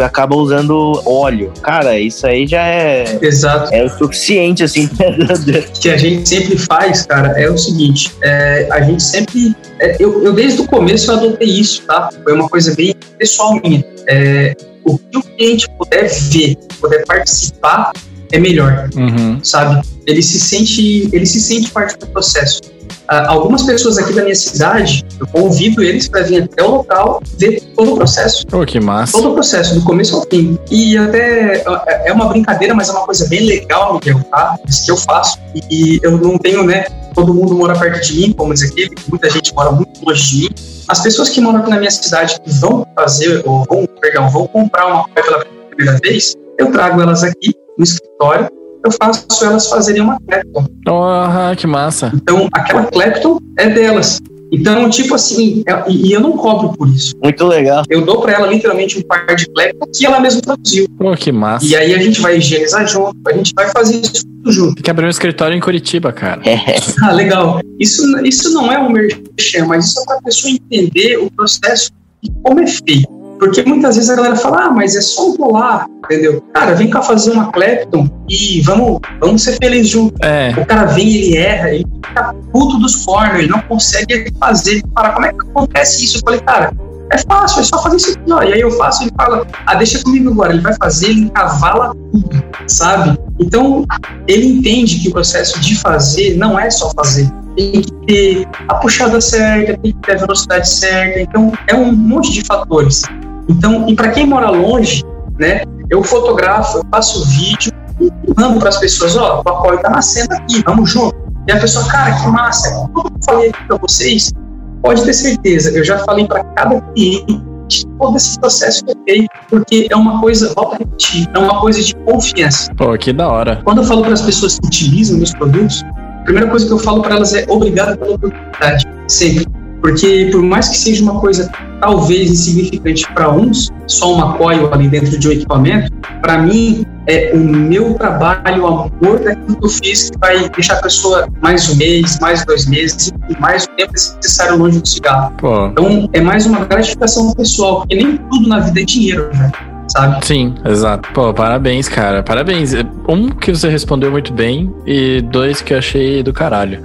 acaba usando óleo. Cara isso aí já é exato. é o suficiente assim que a gente sempre faz cara é o seguinte é, a gente sempre é, eu, eu desde o começo eu adotei isso tá? Foi uma coisa bem pessoal minha. É, o que o cliente puder ver, puder participar, é melhor, uhum. sabe? Ele se sente, ele se sente parte do processo. Uh, algumas pessoas aqui da minha cidade, eu convido eles para vir até o local ver todo o processo. Oh, que massa. Todo o processo, do começo ao fim. E até é uma brincadeira, mas é uma coisa bem legal, Miguel, tá? Isso que eu faço. E eu não tenho, né? Todo mundo mora perto de mim, como diz aqui, muita gente mora muito longe de mim. As pessoas que moram aqui na minha cidade que vão fazer, ou vão, perdão, vão comprar uma coisa pela primeira vez, eu trago elas aqui no escritório, eu faço elas fazerem uma Clapton. Oh, que massa. Então, aquela Clapton é delas. Então, tipo assim, é, e, eu não cobro por isso. Muito legal. Eu dou para ela literalmente um par de Clapton que ela mesma produziu. Pô, que massa. E aí a gente vai higienizar junto, a gente vai fazer isso tudo junto. Tem que abrir um escritório em Curitiba, cara. É. ah, legal. Isso, isso não é um merchan, mas isso é para a pessoa entender o processo e como é feito. Porque muitas vezes a galera fala, ah, mas é só um polar, entendeu? Cara, vem cá fazer uma Clapton e vamos, vamos ser felizes juntos. É. O cara vem, ele erra, ele fica puto dos cornos, ele não consegue fazer. Fala, como é que acontece isso? Eu falei, cara, é fácil, é só fazer isso aqui, ó. E aí eu faço, ele fala, ah, deixa comigo agora. Ele vai fazer, ele encavala tudo, sabe? Então, ele entende que o processo de fazer não é só fazer. Tem que ter a puxada certa, tem que ter a velocidade certa. Então, é um monte de fatores. Então, e para quem mora longe, né, eu fotografo, eu faço vídeo, mando para as pessoas, ó, o apoio está nascendo aqui, vamos junto. E a pessoa, cara, que massa, como eu falei aqui para vocês, pode ter certeza, eu já falei para cada cliente todo esse processo que é feito, porque é uma coisa, volta a repetir, é uma coisa de confiança. Pô, que da hora. Quando eu falo para as pessoas que utilizam meus produtos, a primeira coisa que eu falo para elas é obrigado pela oportunidade, sempre. Porque por mais que seja uma coisa talvez insignificante para uns, só uma coil ali dentro de um equipamento, para mim é o meu trabalho, o amor daquilo que eu fiz que vai deixar a pessoa mais um mês, mais dois meses e mais o tempo necessário longe do cigarro. Pô. Então é mais uma gratificação pessoal, porque nem tudo na vida é dinheiro, né? Sabe? Sim, exato. Pô, parabéns, cara. Parabéns. Um, que você respondeu muito bem, e dois, que eu achei do caralho.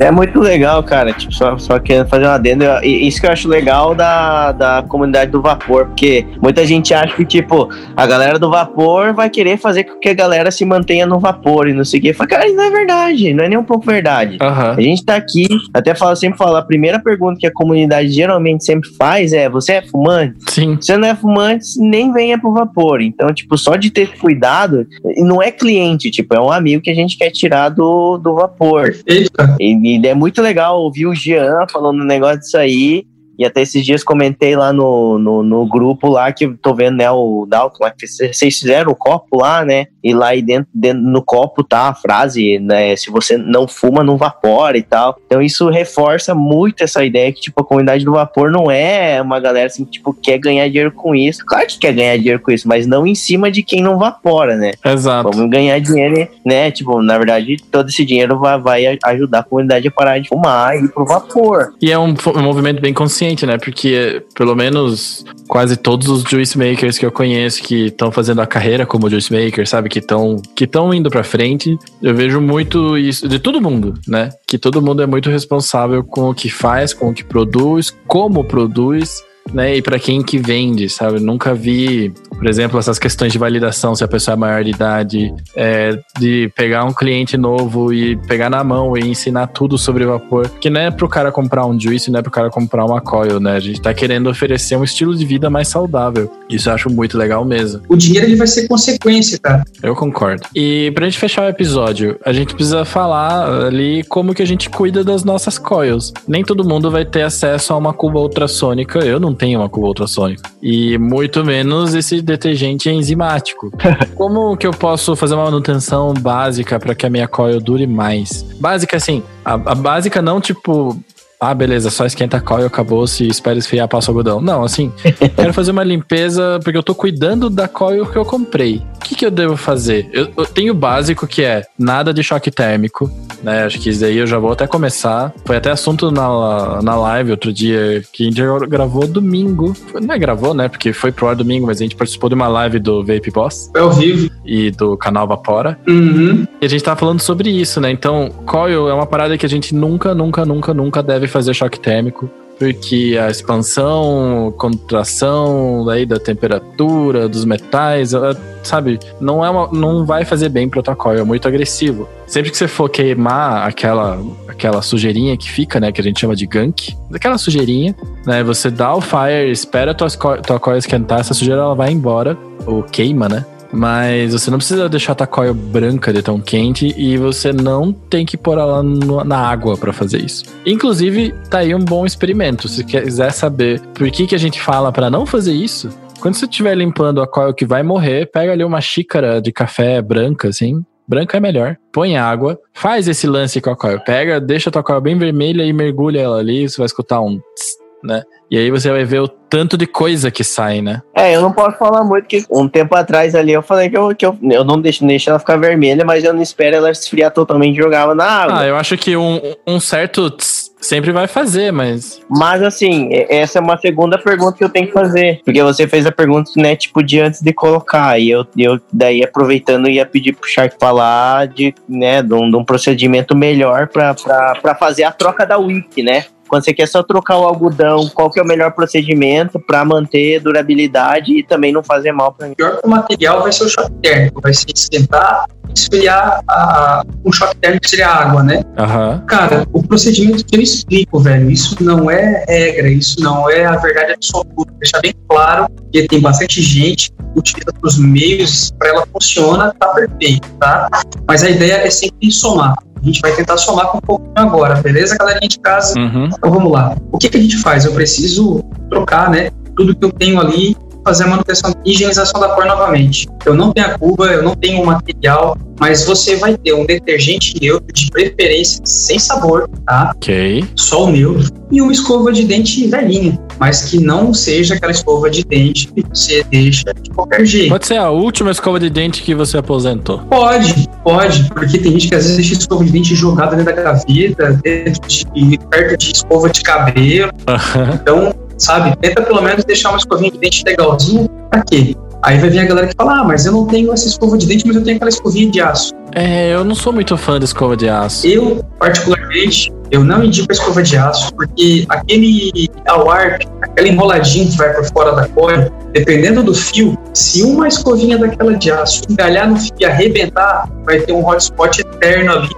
É muito legal, cara. Tipo, só, só querendo fazer uma adendo. Isso que eu acho legal da, da comunidade do vapor, porque muita gente acha que, tipo, a galera do vapor vai querer fazer com que a galera se mantenha no vapor e não sei o quê. Fala, cara, isso não é verdade, não é nem um pouco verdade. Uhum. A gente tá aqui, até falo, sempre falo, a primeira pergunta que a comunidade geralmente sempre faz é: você é fumante? Sim. Se você não é fumante, nem venha pro vapor. Então, tipo, só de ter cuidado, não é cliente, tipo, é um amigo que a gente quer tirar do, do vapor. Eita. E, e é muito legal ouvir o Jean falando um negócio disso aí. E até esses dias comentei lá no, no, no grupo lá que eu tô vendo, né, o Dalton lá, que vocês fizeram o copo lá, né? E lá aí dentro, dentro no copo tá a frase, né? Se você não fuma, não vapora e tal. Então isso reforça muito essa ideia que, tipo, a comunidade do vapor não é uma galera assim que, tipo, quer ganhar dinheiro com isso. Claro que quer ganhar dinheiro com isso, mas não em cima de quem não vapora, né? Exato. Vamos ganhar dinheiro, né? Tipo, na verdade, todo esse dinheiro vai, vai ajudar a comunidade a parar de fumar e ir pro vapor. E é um, um movimento bem consciente Exatamente, né? Porque pelo menos quase todos os juice makers que eu conheço que estão fazendo a carreira como juice maker, sabe? Que estão que indo para frente, eu vejo muito isso de todo mundo, né? Que todo mundo é muito responsável com o que faz, com o que produz, como produz né? E para quem que vende, sabe? Nunca vi, por exemplo, essas questões de validação, se a pessoa é maior de idade, é, de pegar um cliente novo e pegar na mão e ensinar tudo sobre vapor. Que não é pro cara comprar um juice, não é pro cara comprar uma coil, né? A gente tá querendo oferecer um estilo de vida mais saudável. Isso eu acho muito legal mesmo. O dinheiro ele vai ser consequência, cara. Eu concordo. E pra gente fechar o episódio, a gente precisa falar ali como que a gente cuida das nossas coils. Nem todo mundo vai ter acesso a uma cuba ultrassônica. Eu não tem uma cuba ultrassônica. E muito menos esse detergente enzimático. Como que eu posso fazer uma manutenção básica para que a minha coil dure mais? Básica assim, a, a básica não tipo ah, beleza, só esquenta a coil, acabou, se espera esfriar, passa o algodão. Não, assim, quero fazer uma limpeza porque eu tô cuidando da coil que eu comprei. O que, que eu devo fazer? Eu, eu, tenho o básico que é nada de choque térmico, né? Acho que isso daí eu já vou até começar. Foi até assunto na, na live outro dia que a gente gravou domingo. Não é gravou, né? Porque foi pro ar domingo, mas a gente participou de uma live do Vape Boss. É ao vivo. E do canal Vapora. Uhum. E a gente tava falando sobre isso, né? Então, coil é uma parada que a gente nunca, nunca, nunca, nunca deve fazer choque térmico porque a expansão, contração daí da temperatura, dos metais, sabe, não é uma, não vai fazer bem pro tua é muito agressivo. Sempre que você for queimar aquela aquela sujeirinha que fica, né, que a gente chama de gunk, aquela sujeirinha, né, você dá o fire, espera tua, tua coil esquentar, essa sujeira ela vai embora, ou queima, né? Mas você não precisa deixar a tacoia branca de tão quente e você não tem que pôr ela no, na água para fazer isso. Inclusive, tá aí um bom experimento. Se quiser saber por que, que a gente fala para não fazer isso, quando você estiver limpando a coil que vai morrer, pega ali uma xícara de café branca, assim. Branca é melhor. Põe água, faz esse lance com a coil. Pega, deixa a tua coil bem vermelha e mergulha ela ali. Você vai escutar um tss, né? E aí você vai ver o tanto de coisa que sai, né? É, eu não posso falar muito, que um tempo atrás ali eu falei que eu, que eu, eu não deixo, deixo ela ficar vermelha, mas eu não espero ela esfriar totalmente e jogava na água. Ah, eu acho que um, um certo sempre vai fazer, mas. Mas assim, essa é uma segunda pergunta que eu tenho que fazer. Porque você fez a pergunta, né, tipo, de antes de colocar. E eu, eu daí aproveitando ia pedir pro Shark falar de, né, de um, de um procedimento melhor para fazer a troca da wiki, né? Quando você quer só trocar o algodão, qual que é o melhor procedimento para manter durabilidade e também não fazer mal para mim? O pior que o material vai ser o choque térmico, vai ser esquentar esfriar a, um choque térmico seria a água, né? Uhum. Cara, o procedimento que eu explico, velho, isso não é regra, isso não é a verdade absoluta. Deixar bem claro que tem bastante gente que utiliza os meios para ela funciona, tá perfeito, tá? Mas a ideia é sempre somar. A gente vai tentar somar com um pouquinho agora, beleza, galerinha de casa? Uhum. Então vamos lá. O que, que a gente faz? Eu preciso trocar, né? Tudo que eu tenho ali fazer a manutenção e higienização da cor novamente. Eu não tenho a cuba, eu não tenho o material, mas você vai ter um detergente neutro, de preferência sem sabor, tá? Ok. Só o neutro. E uma escova de dente velhinha, mas que não seja aquela escova de dente que você deixa de qualquer jeito. Pode ser a última escova de dente que você aposentou. Pode, pode, porque tem gente que às vezes deixa escova de dente jogada dentro da gaveta, dentro de, perto de escova de cabelo. então, sabe? Tenta pelo menos deixar uma escovinha de dente legalzinha. Pra quê? Aí vai vir a galera que fala, ah, mas eu não tenho essa escova de dente, mas eu tenho aquela escovinha de aço. É, eu não sou muito fã da escova de aço. Eu, particularmente, eu não indico a escova de aço, porque aquele awar, aquela enroladinha que vai por fora da coil, dependendo do fio, se uma escovinha daquela de aço engalhar no fio e arrebentar, vai ter um hotspot eterno ali,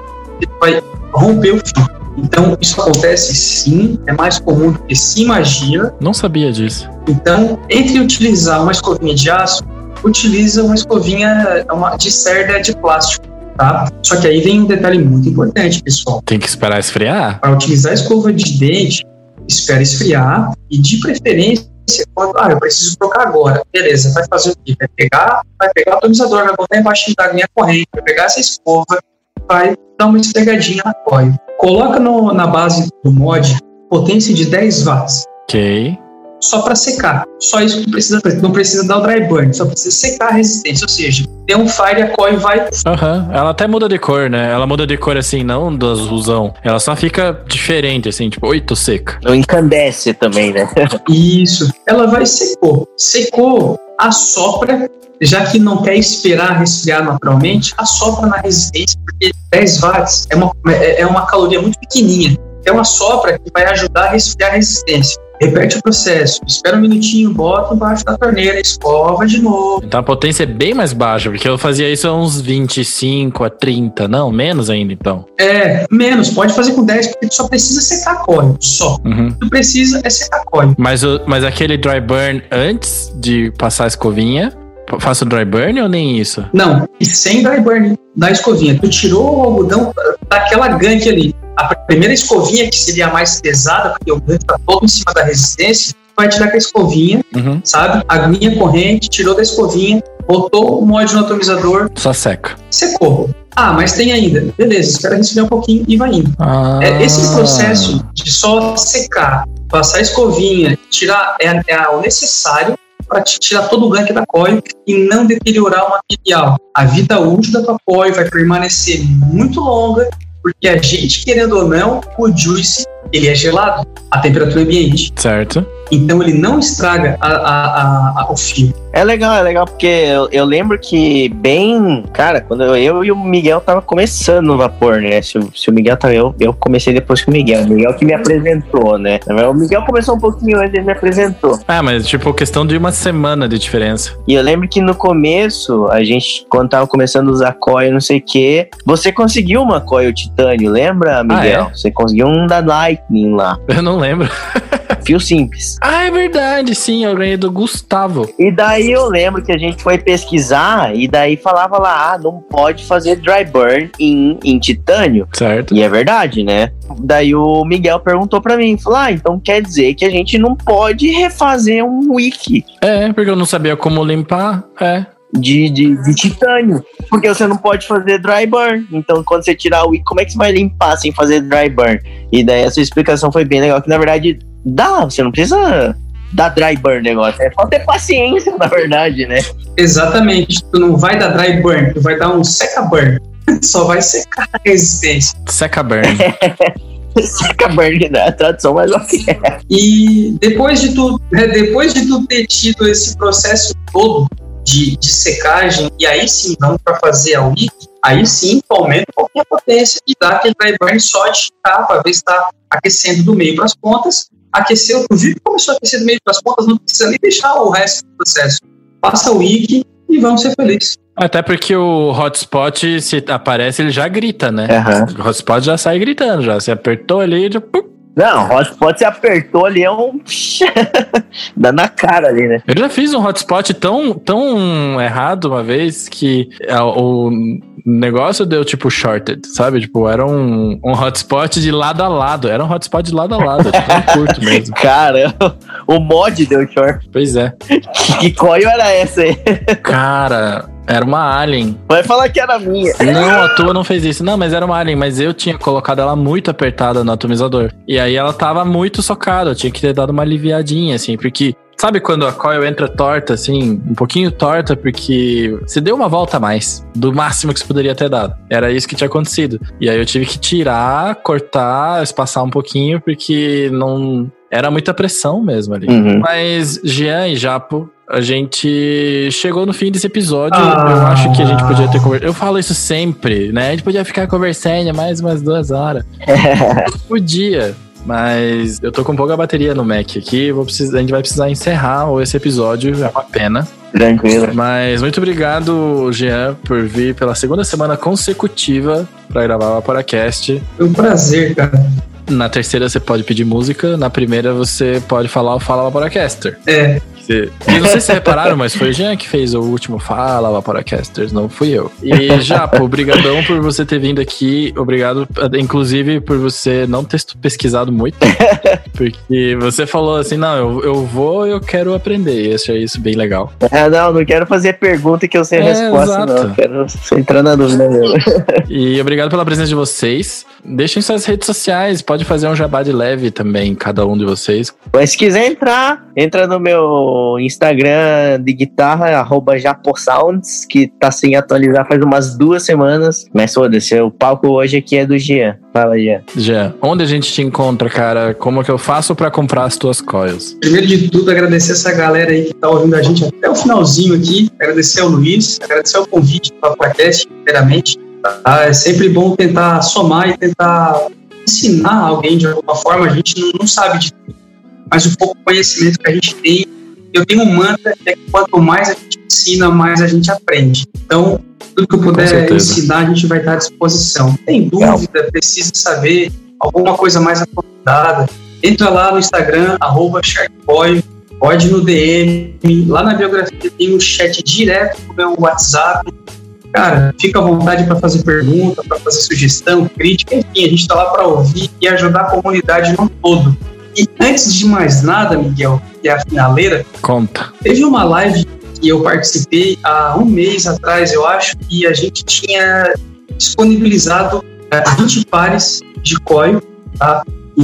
que vai romper o fio. Então, isso acontece sim, é mais comum do que se imagina. Não sabia disso. Então, entre utilizar uma escovinha de aço, utiliza uma escovinha uma, de cerda de plástico. Tá? Só que aí vem um detalhe muito importante, pessoal. Tem que esperar esfriar? Para utilizar a escova de dente, espera esfriar e, de preferência, quando, ah, eu preciso trocar agora. Beleza, vai fazer o quê? Vai pegar, vai pegar o atomizador, vai botar embaixo da linha corrente, vai pegar essa escova, vai dar uma esfregadinha na coil. Coloca no, na base do mod potência de 10 watts. Ok. só para secar. Só isso que precisa fazer. Não precisa dar o dry burn, só precisa secar a resistência. Ou seja, tem um fire, a coil vai. Aham, ela até muda de cor, né? Ela muda de cor assim, não do azulzão. Ela só fica diferente, assim, tipo, oi, tô seca. Não encandece também, né? Isso. Ela vai secou. Secou, assopra, já que não quer esperar resfriar naturalmente, assopra na resistência, porque 10 watts é uma, é uma caloria muito pequenininha. Então assopra que vai ajudar a resfriar a resistência. Repete o processo, espera um minutinho, bota embaixo da torneira, escova de novo. Então a potência é bem mais baixa, porque eu fazia isso a uns 25 a 30, não, menos ainda então. É, menos, pode fazer com 10, porque tu só precisa secar a coil, só. Uhum. Tu precisa é secar a coil. Mas, o, mas aquele dry burn antes de passar a escovinha, faço dry burn ou nem isso? Não, e sem dry burn da escovinha. Tu tirou o algodão daquela gank ali. A primeira escovinha, que seria a mais pesada, porque o gank tá todo em cima da resistência, vai tirar com a escovinha, Uhum. sabe? A aguinha corrente, tirou da escovinha, botou o mod no atomizador, Só seca. secou. Ah, mas tem ainda. Beleza, espera resfriar um pouquinho e vai indo. Ah. É, esse processo de só secar, passar a escovinha, tirar é, é o necessário para tirar todo o gank da coil e não deteriorar o material. A vida útil da tua coil vai permanecer muito longa, porque a gente, querendo ou não, o juice ele é gelado a temperatura ambiente. Certo. Então ele não estraga a- a- a- a- o fio. É legal, é legal, porque eu, eu lembro que bem, cara, quando eu, eu e o Miguel tava começando no vapor, né? Se, o- se o Miguel tava, eu, eu comecei depois que o Miguel. O Miguel que me apresentou, né? O Miguel começou um pouquinho antes, ele me apresentou. Ah, mas tipo, questão de uma semana de diferença. E eu lembro que no começo, a gente, quando tava começando a usar coil, não sei o quê, você conseguiu uma coil titânio, lembra, Miguel? é? Você conseguiu um da Lightning lá, Eu não lembro. Fio simples. Ah, é verdade, sim, eu ganhei do Gustavo. E daí eu lembro que a gente foi pesquisar e daí falava lá, ah, não pode fazer dry burn em, em titânio. Certo. E é verdade, né? Daí o Miguel perguntou pra mim, falou, ah, então quer dizer que a gente não pode refazer um wiki É, porque eu não sabia como limpar. É. de, de, de titânio. Porque você não pode fazer dry burn. Então, quando você tirar o wiki, como é que você vai limpar sem fazer dry burn? E daí essa explicação foi bem legal, que na verdade dá, você não precisa dar dry burn negócio. É só ter paciência, na verdade, né? Exatamente. Tu não vai dar dry burn, tu vai dar um seca burn. Só vai secar a resistência. Seca burn. Seca burn, né? A tradução mais ok. E depois de tu, né, depois de tu ter tido esse processo todo de, de secagem, e aí sim vamos para fazer a wiki, aí sim tu aumenta um a potência e dá aquele dry burn só de ficar para ver se está aquecendo do meio para as pontas. Aqueceu, viu que começou a aquecer do meio para as pontas, não precisa nem deixar o resto do processo. Passa o wiki e vamos ser felizes. Até porque o hotspot, se aparece, ele já grita, né? Aham. O hotspot já sai gritando, já. Você apertou ali, já. pum. Não, hotspot você apertou ali, é um. Dá na cara ali, né? Eu já fiz um hotspot tão, tão errado uma vez que a- o negócio deu tipo shorted, sabe? Tipo, era um, um hotspot de lado a lado. Era um hotspot de lado a lado, tão curto mesmo. Cara, o mod deu short. Pois é. Que coil era essa aí? Cara, era uma alien. Vai falar que era minha. Não, a tua não fez isso. Não, mas era uma alien, mas eu tinha colocado ela muito apertada no atomizador. E aí ela tava muito socada, eu tinha que ter dado uma aliviadinha, assim, porque. Sabe quando a coil entra torta, assim, um pouquinho torta, porque você deu uma volta a mais do máximo que você poderia ter dado. Era isso que tinha acontecido. E aí eu tive que tirar, cortar, espaçar um pouquinho, porque não. Era muita pressão mesmo ali. Uhum. Mas Jean e Japo, a gente chegou no fim desse episódio. Ah. Eu acho que a gente podia ter conversado. Eu falo isso sempre, né? A gente podia ficar conversando mais umas duas horas. Podia. Mas eu tô com pouca bateria no Mac aqui. Vou precisar, a gente vai precisar encerrar esse episódio. É uma pena. Tranquilo. Mas muito obrigado, Jean, por vir pela segunda semana consecutiva para gravar o Vaporacast. Foi um prazer, cara. Na terceira você pode pedir música, na primeira você pode falar o Fala Vaporacaster. É, Você, eu não sei se repararam, mas foi o Jean que fez o último Fala Vaporacasters, não fui eu. E Japo, obrigadão por você ter vindo aqui. Obrigado, inclusive, por você não ter pesquisado muito. Porque você falou assim, não, eu, eu vou eu quero aprender. E achei isso bem legal. É, não, não quero fazer pergunta que eu sei a é, resposta, exato. não. Quero entrar na dúvida mesmo. E obrigado pela presença de vocês. Deixem suas redes sociais, pode fazer um jabá de leve também, cada um de vocês. Mas se quiser entrar, entra no meu Instagram de guitarra, arroba Japosounds, que tá sem atualizar faz umas duas semanas. Mas foda-se, o palco hoje aqui é do Jean. Fala, Jean. Jean, onde a gente te encontra, cara? Como que eu faço para comprar as tuas coils? Primeiro de tudo, agradecer essa galera aí que tá ouvindo a gente até o finalzinho aqui. Agradecer ao Luiz, agradecer o convite do podcast, primeiramente. Tá? É sempre bom tentar somar e tentar ensinar alguém de alguma forma. A gente não, não sabe de tudo, mas o pouco conhecimento que a gente tem. Eu tenho um mantra é que quanto mais a gente ensina, mais a gente aprende. Então, tudo que eu puder ensinar, a gente vai estar à disposição. Tem dúvida, precisa saber alguma coisa mais aprofundada, entra lá no Instagram, arroba Sharkboy, pode no DM, lá na biografia tem um chat direto o meu WhatsApp, cara, fica à vontade para fazer pergunta, para fazer sugestão, crítica, enfim, a gente está lá para ouvir e ajudar a comunidade no todo. E antes de mais nada, Miguel, que é a finaleira, conta. Teve uma live que eu participei há um mês atrás, eu acho, e a gente tinha disponibilizado 20 é, pares de coio, tá?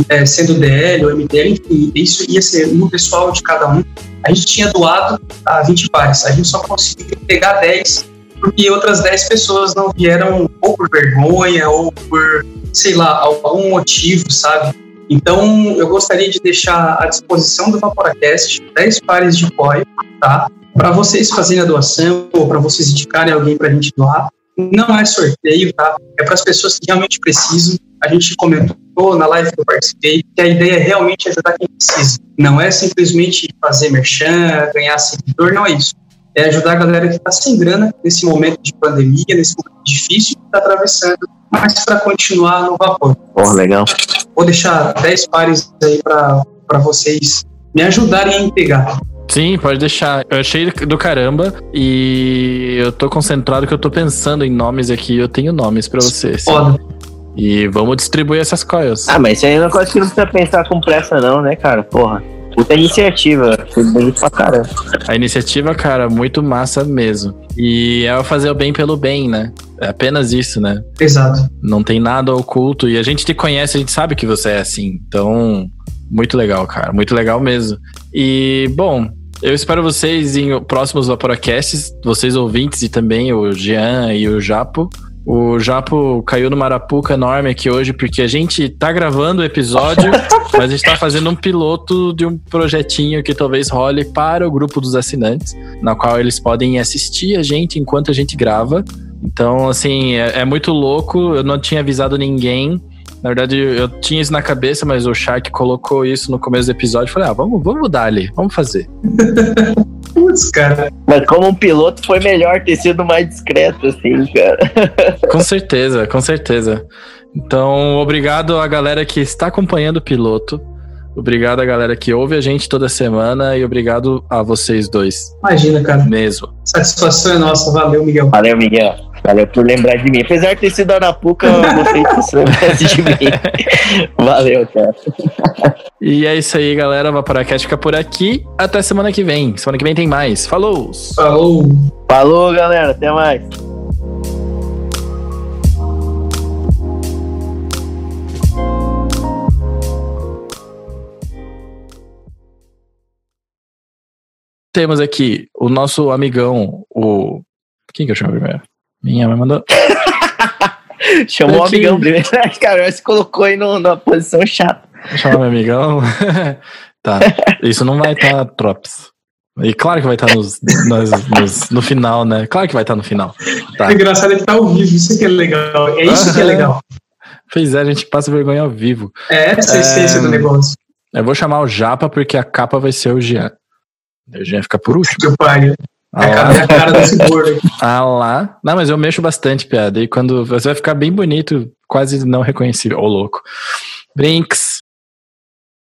É, sendo DL ou MDL, enfim, isso ia ser um pessoal de cada um. A gente tinha doado a 20 pares, a gente só conseguiu pegar 10 porque outras 10 pessoas não vieram ou por vergonha ou por, sei lá, algum motivo, sabe? Então, eu gostaria de deixar à disposição do Vaporacast 10 pares de COI, tá? Para vocês fazerem a doação ou para vocês indicarem alguém para a gente doar. Não é sorteio, tá? É para as pessoas que realmente precisam. A gente comentou na live que eu participei que a ideia é realmente ajudar quem precisa. Não é simplesmente fazer merchan, ganhar seguidor, não é isso é ajudar a galera que está sem grana nesse momento de pandemia, nesse momento difícil que está atravessando, mas para continuar no vapor. Oh, legal. Vou deixar 10 pares aí para vocês me ajudarem a pegar. Sim, pode deixar. Eu achei do caramba e eu tô concentrado que eu tô pensando em nomes aqui. Eu tenho nomes para vocês. Foda. E vamos distribuir essas coisas. Ah, mas isso aí é uma coisa que não precisa pensar com pressa, não, né, cara? Porra. Puta iniciativa, foi bonito pra caramba. A iniciativa, cara, muito massa mesmo. E é fazer o bem pelo bem, né? É apenas isso, né? Exato. Não tem nada oculto. E a gente te conhece, a gente sabe que você é assim. Então, muito legal, cara. Muito legal mesmo. E, bom, eu espero vocês em próximos Vaporacasts, vocês ouvintes e também o Jean e o Japo. O Japo caiu no Marapuca enorme aqui hoje, porque a gente tá gravando o episódio, mas a gente tá fazendo um piloto de um projetinho que talvez role para o grupo dos assinantes, na qual eles podem assistir a gente enquanto a gente grava. Então, assim, é, é muito louco. Eu não tinha avisado ninguém. Na verdade, eu tinha isso na cabeça, mas o Shark colocou isso no começo do episódio. Falei, ah, vamos, vamos dar ali, vamos fazer. Putz, cara. Mas como um piloto foi melhor ter sido mais discreto, assim, cara. com certeza, com certeza. Então, obrigado à galera que está acompanhando o piloto. Obrigado à galera que ouve a gente toda semana e obrigado a vocês dois. Imagina, cara. Mesmo. Satisfação é nossa. Valeu, Miguel. Valeu, Miguel. Valeu por lembrar de mim. Apesar de ter sido Arapuca, eu gostei que você lembrasse de mim. Valeu, cara. E é isso aí, galera. O Vaporacast fica por aqui. Até semana que vem. Semana que vem tem mais. Falou! Falou! Falou, galera. Até mais. Temos aqui o nosso amigão, o. Quem que eu chamo primeiro? Minha mãe mandou. Chamou o amigão primeiro. Cara, você colocou aí no, numa posição chata. Vou chamar meu amigão. tá. Isso não vai estar, tá, Trops. E claro que vai estar tá nos, nos, nos, no final, né? Claro que vai estar tá no final. Tá. O engraçado é que tá ao vivo, isso que é legal. É isso que é legal. Pois é, a gente passa vergonha ao vivo. É essa a essência é, do negócio. Eu vou chamar o Japa porque a capa vai ser o Jean. O Jean fica por último. Meu pai. A cara desse gordo. Ah lá. Não, mas eu mexo bastante, piada. E quando você vai ficar bem bonito, quase não reconhecível. Ô, louco. Brinks.